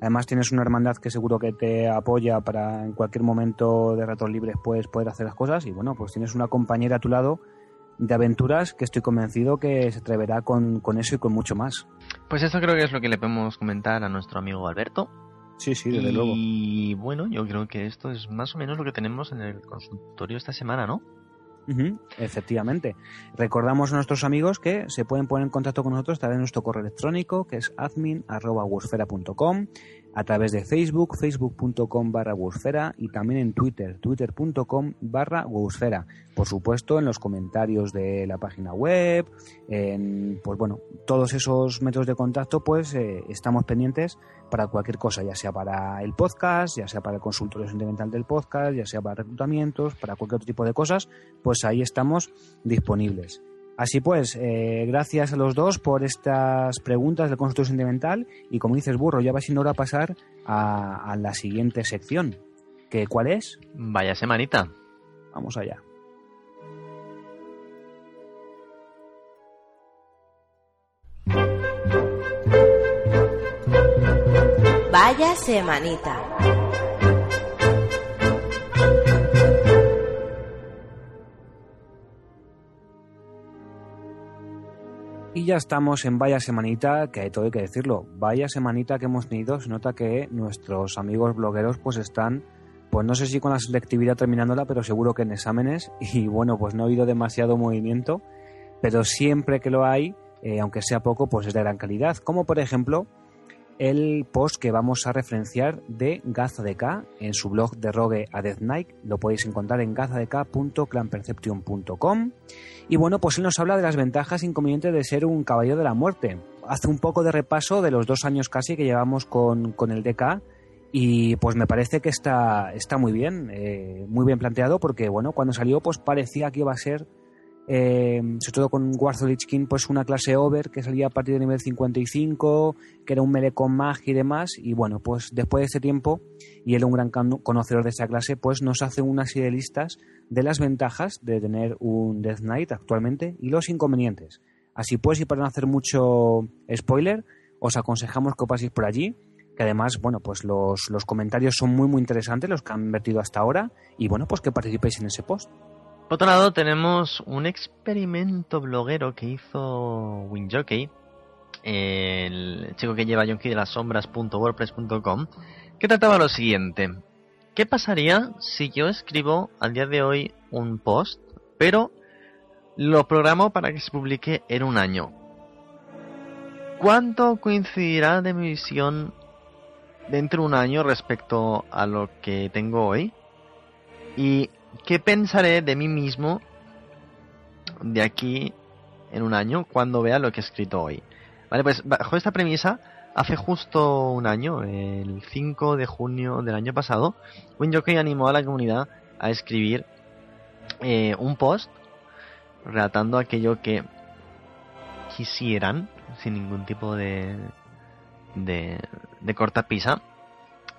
Además tienes una hermandad que seguro que te apoya para en cualquier momento de ratos libres puedes poder hacer las cosas. Y bueno, pues tienes una compañera a tu lado de aventuras que estoy convencido que se atreverá con, con eso y con mucho más. Pues eso creo que es lo que le podemos comentar a nuestro amigo Alberto. Sí, sí, desde y luego. bueno, yo creo que esto es más o menos lo que tenemos en el consultorio esta semana, ¿no? Efectivamente. Recordamos a nuestros amigos que se pueden poner en contacto con nosotros a través de nuestro correo electrónico, que es admin.wusfera.com, a través de Facebook, facebook.com barra y también en Twitter, twitter.com barra. Por supuesto, en los comentarios de la página web, en, pues bueno, todos esos métodos de contacto, pues eh, estamos pendientes para cualquier cosa, ya sea para el podcast, ya sea para el consultorio sentimental del podcast, ya sea para reclutamientos, para cualquier otro tipo de cosas, pues ahí estamos disponibles. Así pues, eh, gracias a los dos por estas preguntas del consultorio sentimental y como dices burro, ya va siendo hora de pasar a, a la siguiente sección. ¿Que, ¿Cuál es? Vaya semanita. Vamos allá. Vaya semanita. Y ya estamos en vaya semanita, que hay todo hay que decirlo, vaya semanita que hemos tenido, se nota que nuestros amigos blogueros pues están, pues no sé si con la selectividad terminándola, pero seguro que en exámenes. Y bueno, pues no ha habido demasiado movimiento, pero siempre que lo hay, eh, aunque sea poco, pues es de gran calidad, como por ejemplo el post que vamos a referenciar de GazaDK en su blog de Rogue a Death Knight. Lo podéis encontrar en gazadk.clanperception.com. Y bueno, pues él nos habla de las ventajas e inconvenientes de ser un caballero de la muerte. Hace un poco de repaso de los dos años casi que llevamos con, con el DK. Y pues me parece que está, está muy bien, eh, muy bien planteado, porque bueno, cuando salió, pues parecía que iba a ser eh, sobre todo con King pues una clase over que salía a partir del nivel 55, que era un melee con magia y demás, y bueno, pues después de este tiempo, y él un gran conocedor de esa clase, pues nos hace una serie de listas de las ventajas de tener un Death Knight actualmente y los inconvenientes. Así pues, y para no hacer mucho spoiler, os aconsejamos que paséis por allí, que además, bueno, pues los, los comentarios son muy muy interesantes, los que han vertido hasta ahora, y bueno, pues que participéis en ese post. Por otro lado, tenemos un experimento bloguero que hizo WinJockey, el chico que lleva Yonki de las sombras.wordpress.com, que trataba lo siguiente. ¿Qué pasaría si yo escribo al día de hoy un post, pero lo programo para que se publique en un año? ¿Cuánto coincidirá de mi visión dentro de un año respecto a lo que tengo hoy? Y ¿Qué pensaré de mí mismo de aquí en un año cuando vea lo que he escrito hoy? Vale, pues bajo esta premisa, hace justo un año, el 5 de junio del año pasado, WinJockey animó a la comunidad a escribir eh, un post relatando aquello que quisieran, sin ningún tipo de, de, de cortapisa,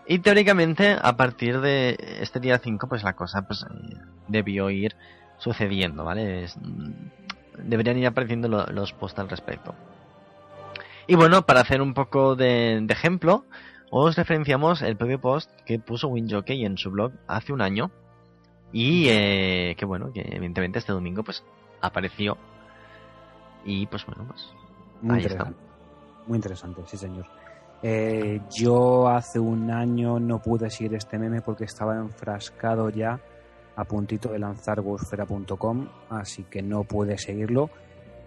y teóricamente, a partir de este día 5, pues la cosa pues debió ir sucediendo, ¿vale? Mm, deberían ir apareciendo los posts al respecto. Y bueno, para hacer un poco de, ejemplo, os referenciamos el propio post que puso WinJockey en su blog hace un año. Y eh, que bueno, que evidentemente este domingo pues apareció. Y pues bueno, pues Muy ahí está. Muy interesante, sí señor. Eh, yo hace un año no pude seguir este meme porque estaba enfrascado ya a puntito de lanzar Wosfera.com, así que no pude seguirlo.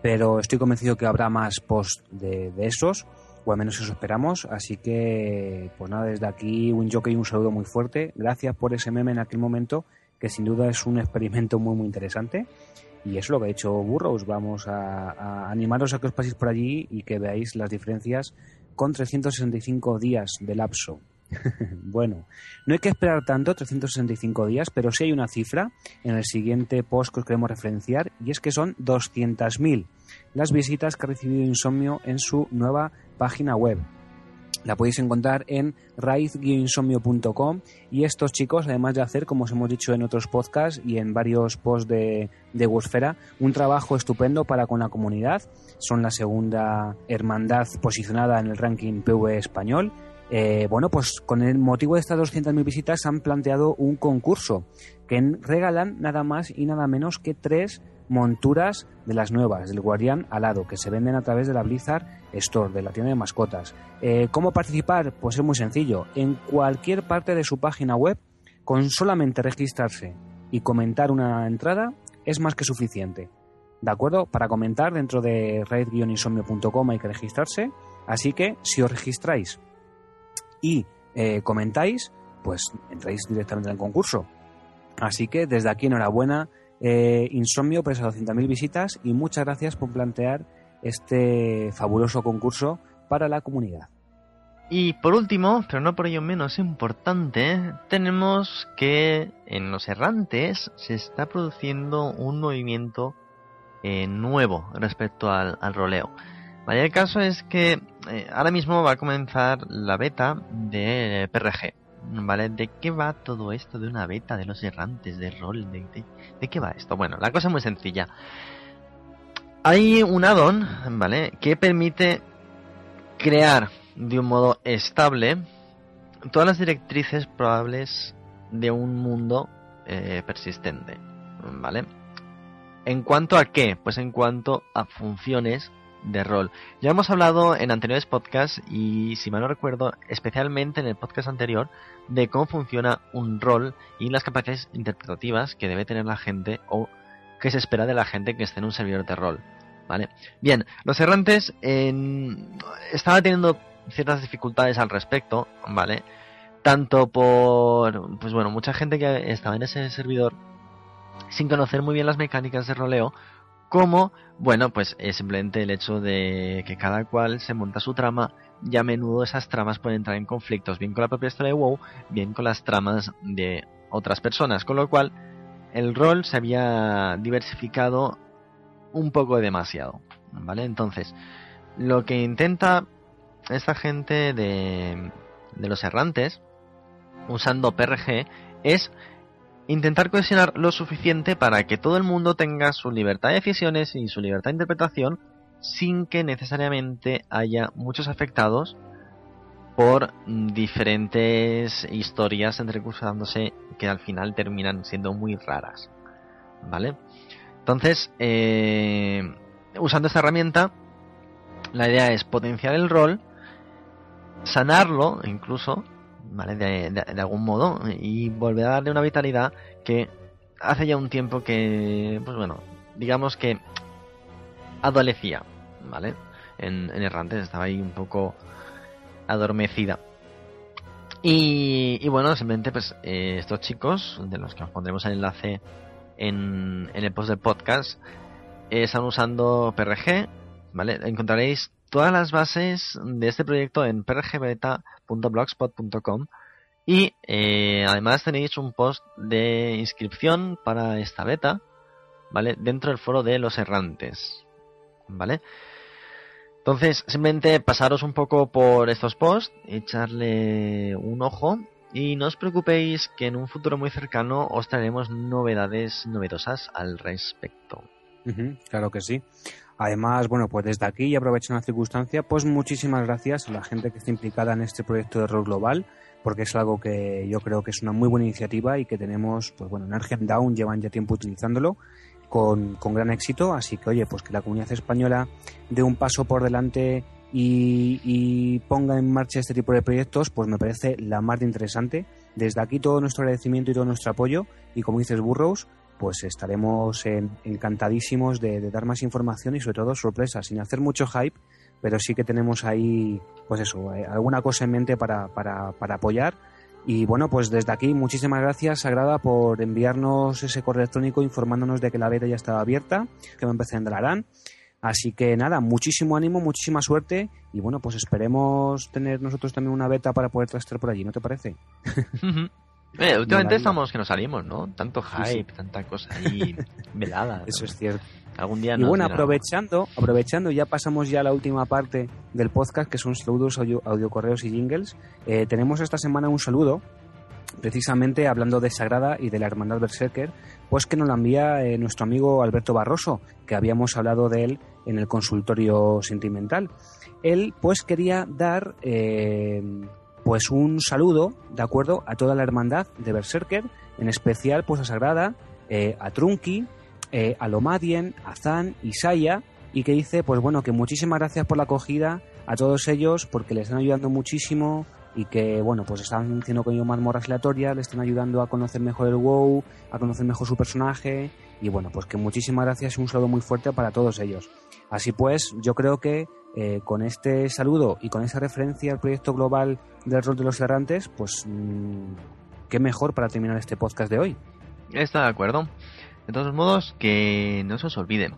Pero estoy convencido que habrá más posts de, esos, o al menos eso esperamos. Así que, pues nada, desde aquí un jockey un saludo muy fuerte. Gracias por ese meme en aquel momento, que sin duda es un experimento muy, muy interesante. Y eso es lo que ha hecho Burroughs. Vamos a, a animaros a que os paséis por allí y que veáis las diferencias con 365 días de lapso. bueno, no hay que esperar tanto, 365 días, pero sí hay una cifra en el siguiente post que os queremos referenciar y es que son 200.000 las visitas que ha recibido Insomnio en su nueva página web. La podéis encontrar en raíz-insomnio.com y estos chicos, además de hacer, como os hemos dicho en otros podcasts y en varios posts de, de Wosfera, un trabajo estupendo para con la comunidad. Son la segunda hermandad posicionada en el ranking PV español. Eh, bueno, pues con el motivo de estas 200.000 visitas han planteado un concurso que regalan nada más y nada menos que tres monturas de las nuevas, del Guardián Alado, que se venden a través de la Blizzard Store, de la tienda de mascotas. Eh, ¿Cómo participar? Pues es muy sencillo. En cualquier parte de su página web, con solamente registrarse y comentar una entrada, es más que suficiente. ¿De acuerdo? Para comentar dentro de raid-insomnio.com hay que registrarse. Así que si os registráis y eh, comentáis, pues entráis directamente en el concurso. Así que desde aquí enhorabuena eh, Insomnio por esas 200.000 visitas y muchas gracias por plantear este fabuloso concurso para la comunidad. Y por último, pero no por ello menos importante, tenemos que en los errantes se está produciendo un movimiento eh, nuevo respecto al, roleo. Vaya, el caso es que eh, ahora mismo va a comenzar la beta de PRG, ¿Vale? ¿De qué va todo esto de una beta de los errantes, de rol? ¿De, qué va esto? Bueno, la cosa es muy sencilla. Hay un addon, ¿vale? Que permite crear de un modo estable todas las directrices probables de un mundo eh, persistente, ¿vale? ¿En cuanto a qué? Pues en cuanto a funciones de rol. Ya hemos hablado en anteriores podcasts y si mal no recuerdo, especialmente en el podcast anterior, de cómo funciona un rol y las capacidades interpretativas que debe tener la gente o que se espera de la gente que esté en un servidor de rol. ¿Vale? Bien, los errantes en... estaban teniendo ciertas dificultades al respecto, ¿vale? Tanto por, pues bueno, mucha gente que estaba en ese servidor sin conocer muy bien las mecánicas de roleo, como, bueno, pues es simplemente el hecho de que cada cual se monta su trama y a menudo esas tramas pueden entrar en conflictos, bien con la propia historia de WoW, bien con las tramas de otras personas, con lo cual el rol se había diversificado un poco demasiado, ¿vale? Entonces, lo que intenta esta gente de, de los errantes, usando PRG, es intentar cohesionar lo suficiente para que todo el mundo tenga su libertad de decisiones y su libertad de interpretación sin que necesariamente haya muchos afectados por diferentes historias entrecruzándose que al final terminan siendo muy raras. ¿Vale? Entonces, eh, usando esta herramienta, la idea es potenciar el rol, sanarlo incluso, ¿vale? De, algún modo, y volver a darle una vitalidad que hace ya un tiempo que, pues bueno, digamos que adolecía, ¿vale? En, en Errantes estaba ahí un poco adormecida. Y, bueno, simplemente pues eh, estos chicos, de los que os pondremos el enlace en, en el post del podcast, eh, están usando PRG, ¿vale? Encontraréis todas las bases de este proyecto en prgbeta.blogspot.com y eh, además tenéis un post de inscripción para esta beta, ¿vale? Dentro del foro de los errantes, ¿vale? Entonces, simplemente pasaros un poco por estos posts, echarle un ojo y no os preocupéis que en un futuro muy cercano os traeremos novedades novedosas al respecto. claro que sí. Además, bueno, pues desde aquí y aprovechando la circunstancia, pues muchísimas gracias a la gente que está implicada en este proyecto de rol global, porque es algo que yo creo que es una muy buena iniciativa y que tenemos, pues bueno, en Argent Down llevan ya tiempo utilizándolo con, gran éxito. Así que, oye, pues que la comunidad española dé un paso por delante y, ponga en marcha este tipo de proyectos, pues me parece la más de interesante. Desde aquí todo nuestro agradecimiento y todo nuestro apoyo. Y como dices, Burrows, pues estaremos encantadísimos de, dar más información y sobre todo sorpresas, sin hacer mucho hype, pero sí que tenemos ahí, pues eso, eh, alguna cosa en mente para, para, para apoyar y bueno, pues desde aquí muchísimas gracias, Sagrada, por enviarnos ese correo electrónico informándonos de que la beta ya estaba abierta, que a empezar en Dalarán. Así que nada, muchísimo ánimo, muchísima suerte y bueno, pues esperemos tener nosotros también una beta para poder trastear por allí, ¿no te parece? Eh, últimamente estamos que nos salimos, ¿no? Tanto hype, tanta cosa ahí velada. Eso es cierto. Algún día y bueno, aprovechando, aprovechando, ya pasamos ya a la última parte del podcast, que son saludos, audio, correos y jingles. Eh, tenemos esta semana un saludo, precisamente hablando de Sagrada y de la Hermandad Berserker, pues que nos la envía eh, nuestro amigo Alberto Barroso, que habíamos hablado de él en el consultorio sentimental. Él, pues, quería dar, eh, pues, un saludo, de acuerdo, a toda la Hermandad de Berserker, en especial, pues, a Sagrada, a Trunki, eh, a Lomadien, a Zan y Saya, y que dice, pues bueno, que muchísimas gracias por la acogida a todos ellos, porque le están ayudando muchísimo y que, bueno, pues están haciendo con ellos mazmorras aleatorias, le están ayudando a conocer mejor el WoW, a conocer mejor su personaje, y bueno, pues que muchísimas gracias y un saludo muy fuerte para todos ellos. Así pues, yo creo que eh, con este saludo y con esa referencia al proyecto global del rol de los errantes, pues mmm, qué mejor para terminar este podcast de hoy. Está de acuerdo. De todos modos, que no se os olvide.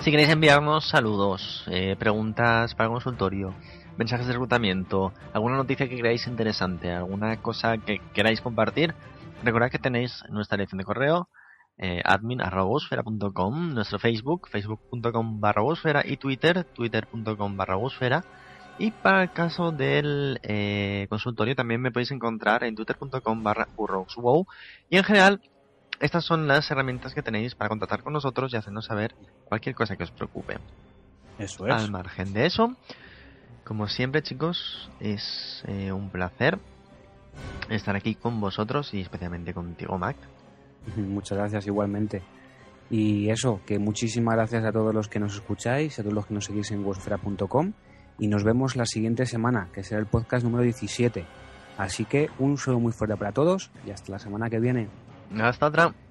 Si queréis enviarnos saludos, eh, preguntas para consultorio, mensajes de reclutamiento, alguna noticia que creáis interesante, alguna cosa que queráis compartir, recordad que tenéis nuestra dirección de correo eh, admin.com, nuestro Facebook, facebook.com barra y Twitter, twitter.com barra Y para el caso del eh, consultorio también me podéis encontrar en twitter.com barra y en general estas son las herramientas que tenéis para contactar con nosotros y hacernos saber cualquier cosa que os preocupe. Eso es. Al margen de eso, como siempre chicos, es eh, un placer estar aquí con vosotros y especialmente contigo, Mac. Muchas gracias igualmente. Y eso, que muchísimas gracias a todos los que nos escucháis, a todos los que nos seguís en wosfera.com y nos vemos la siguiente semana, que será el podcast número 17. Así que un saludo muy fuerte para todos y hasta la semana que viene. Hasta otra.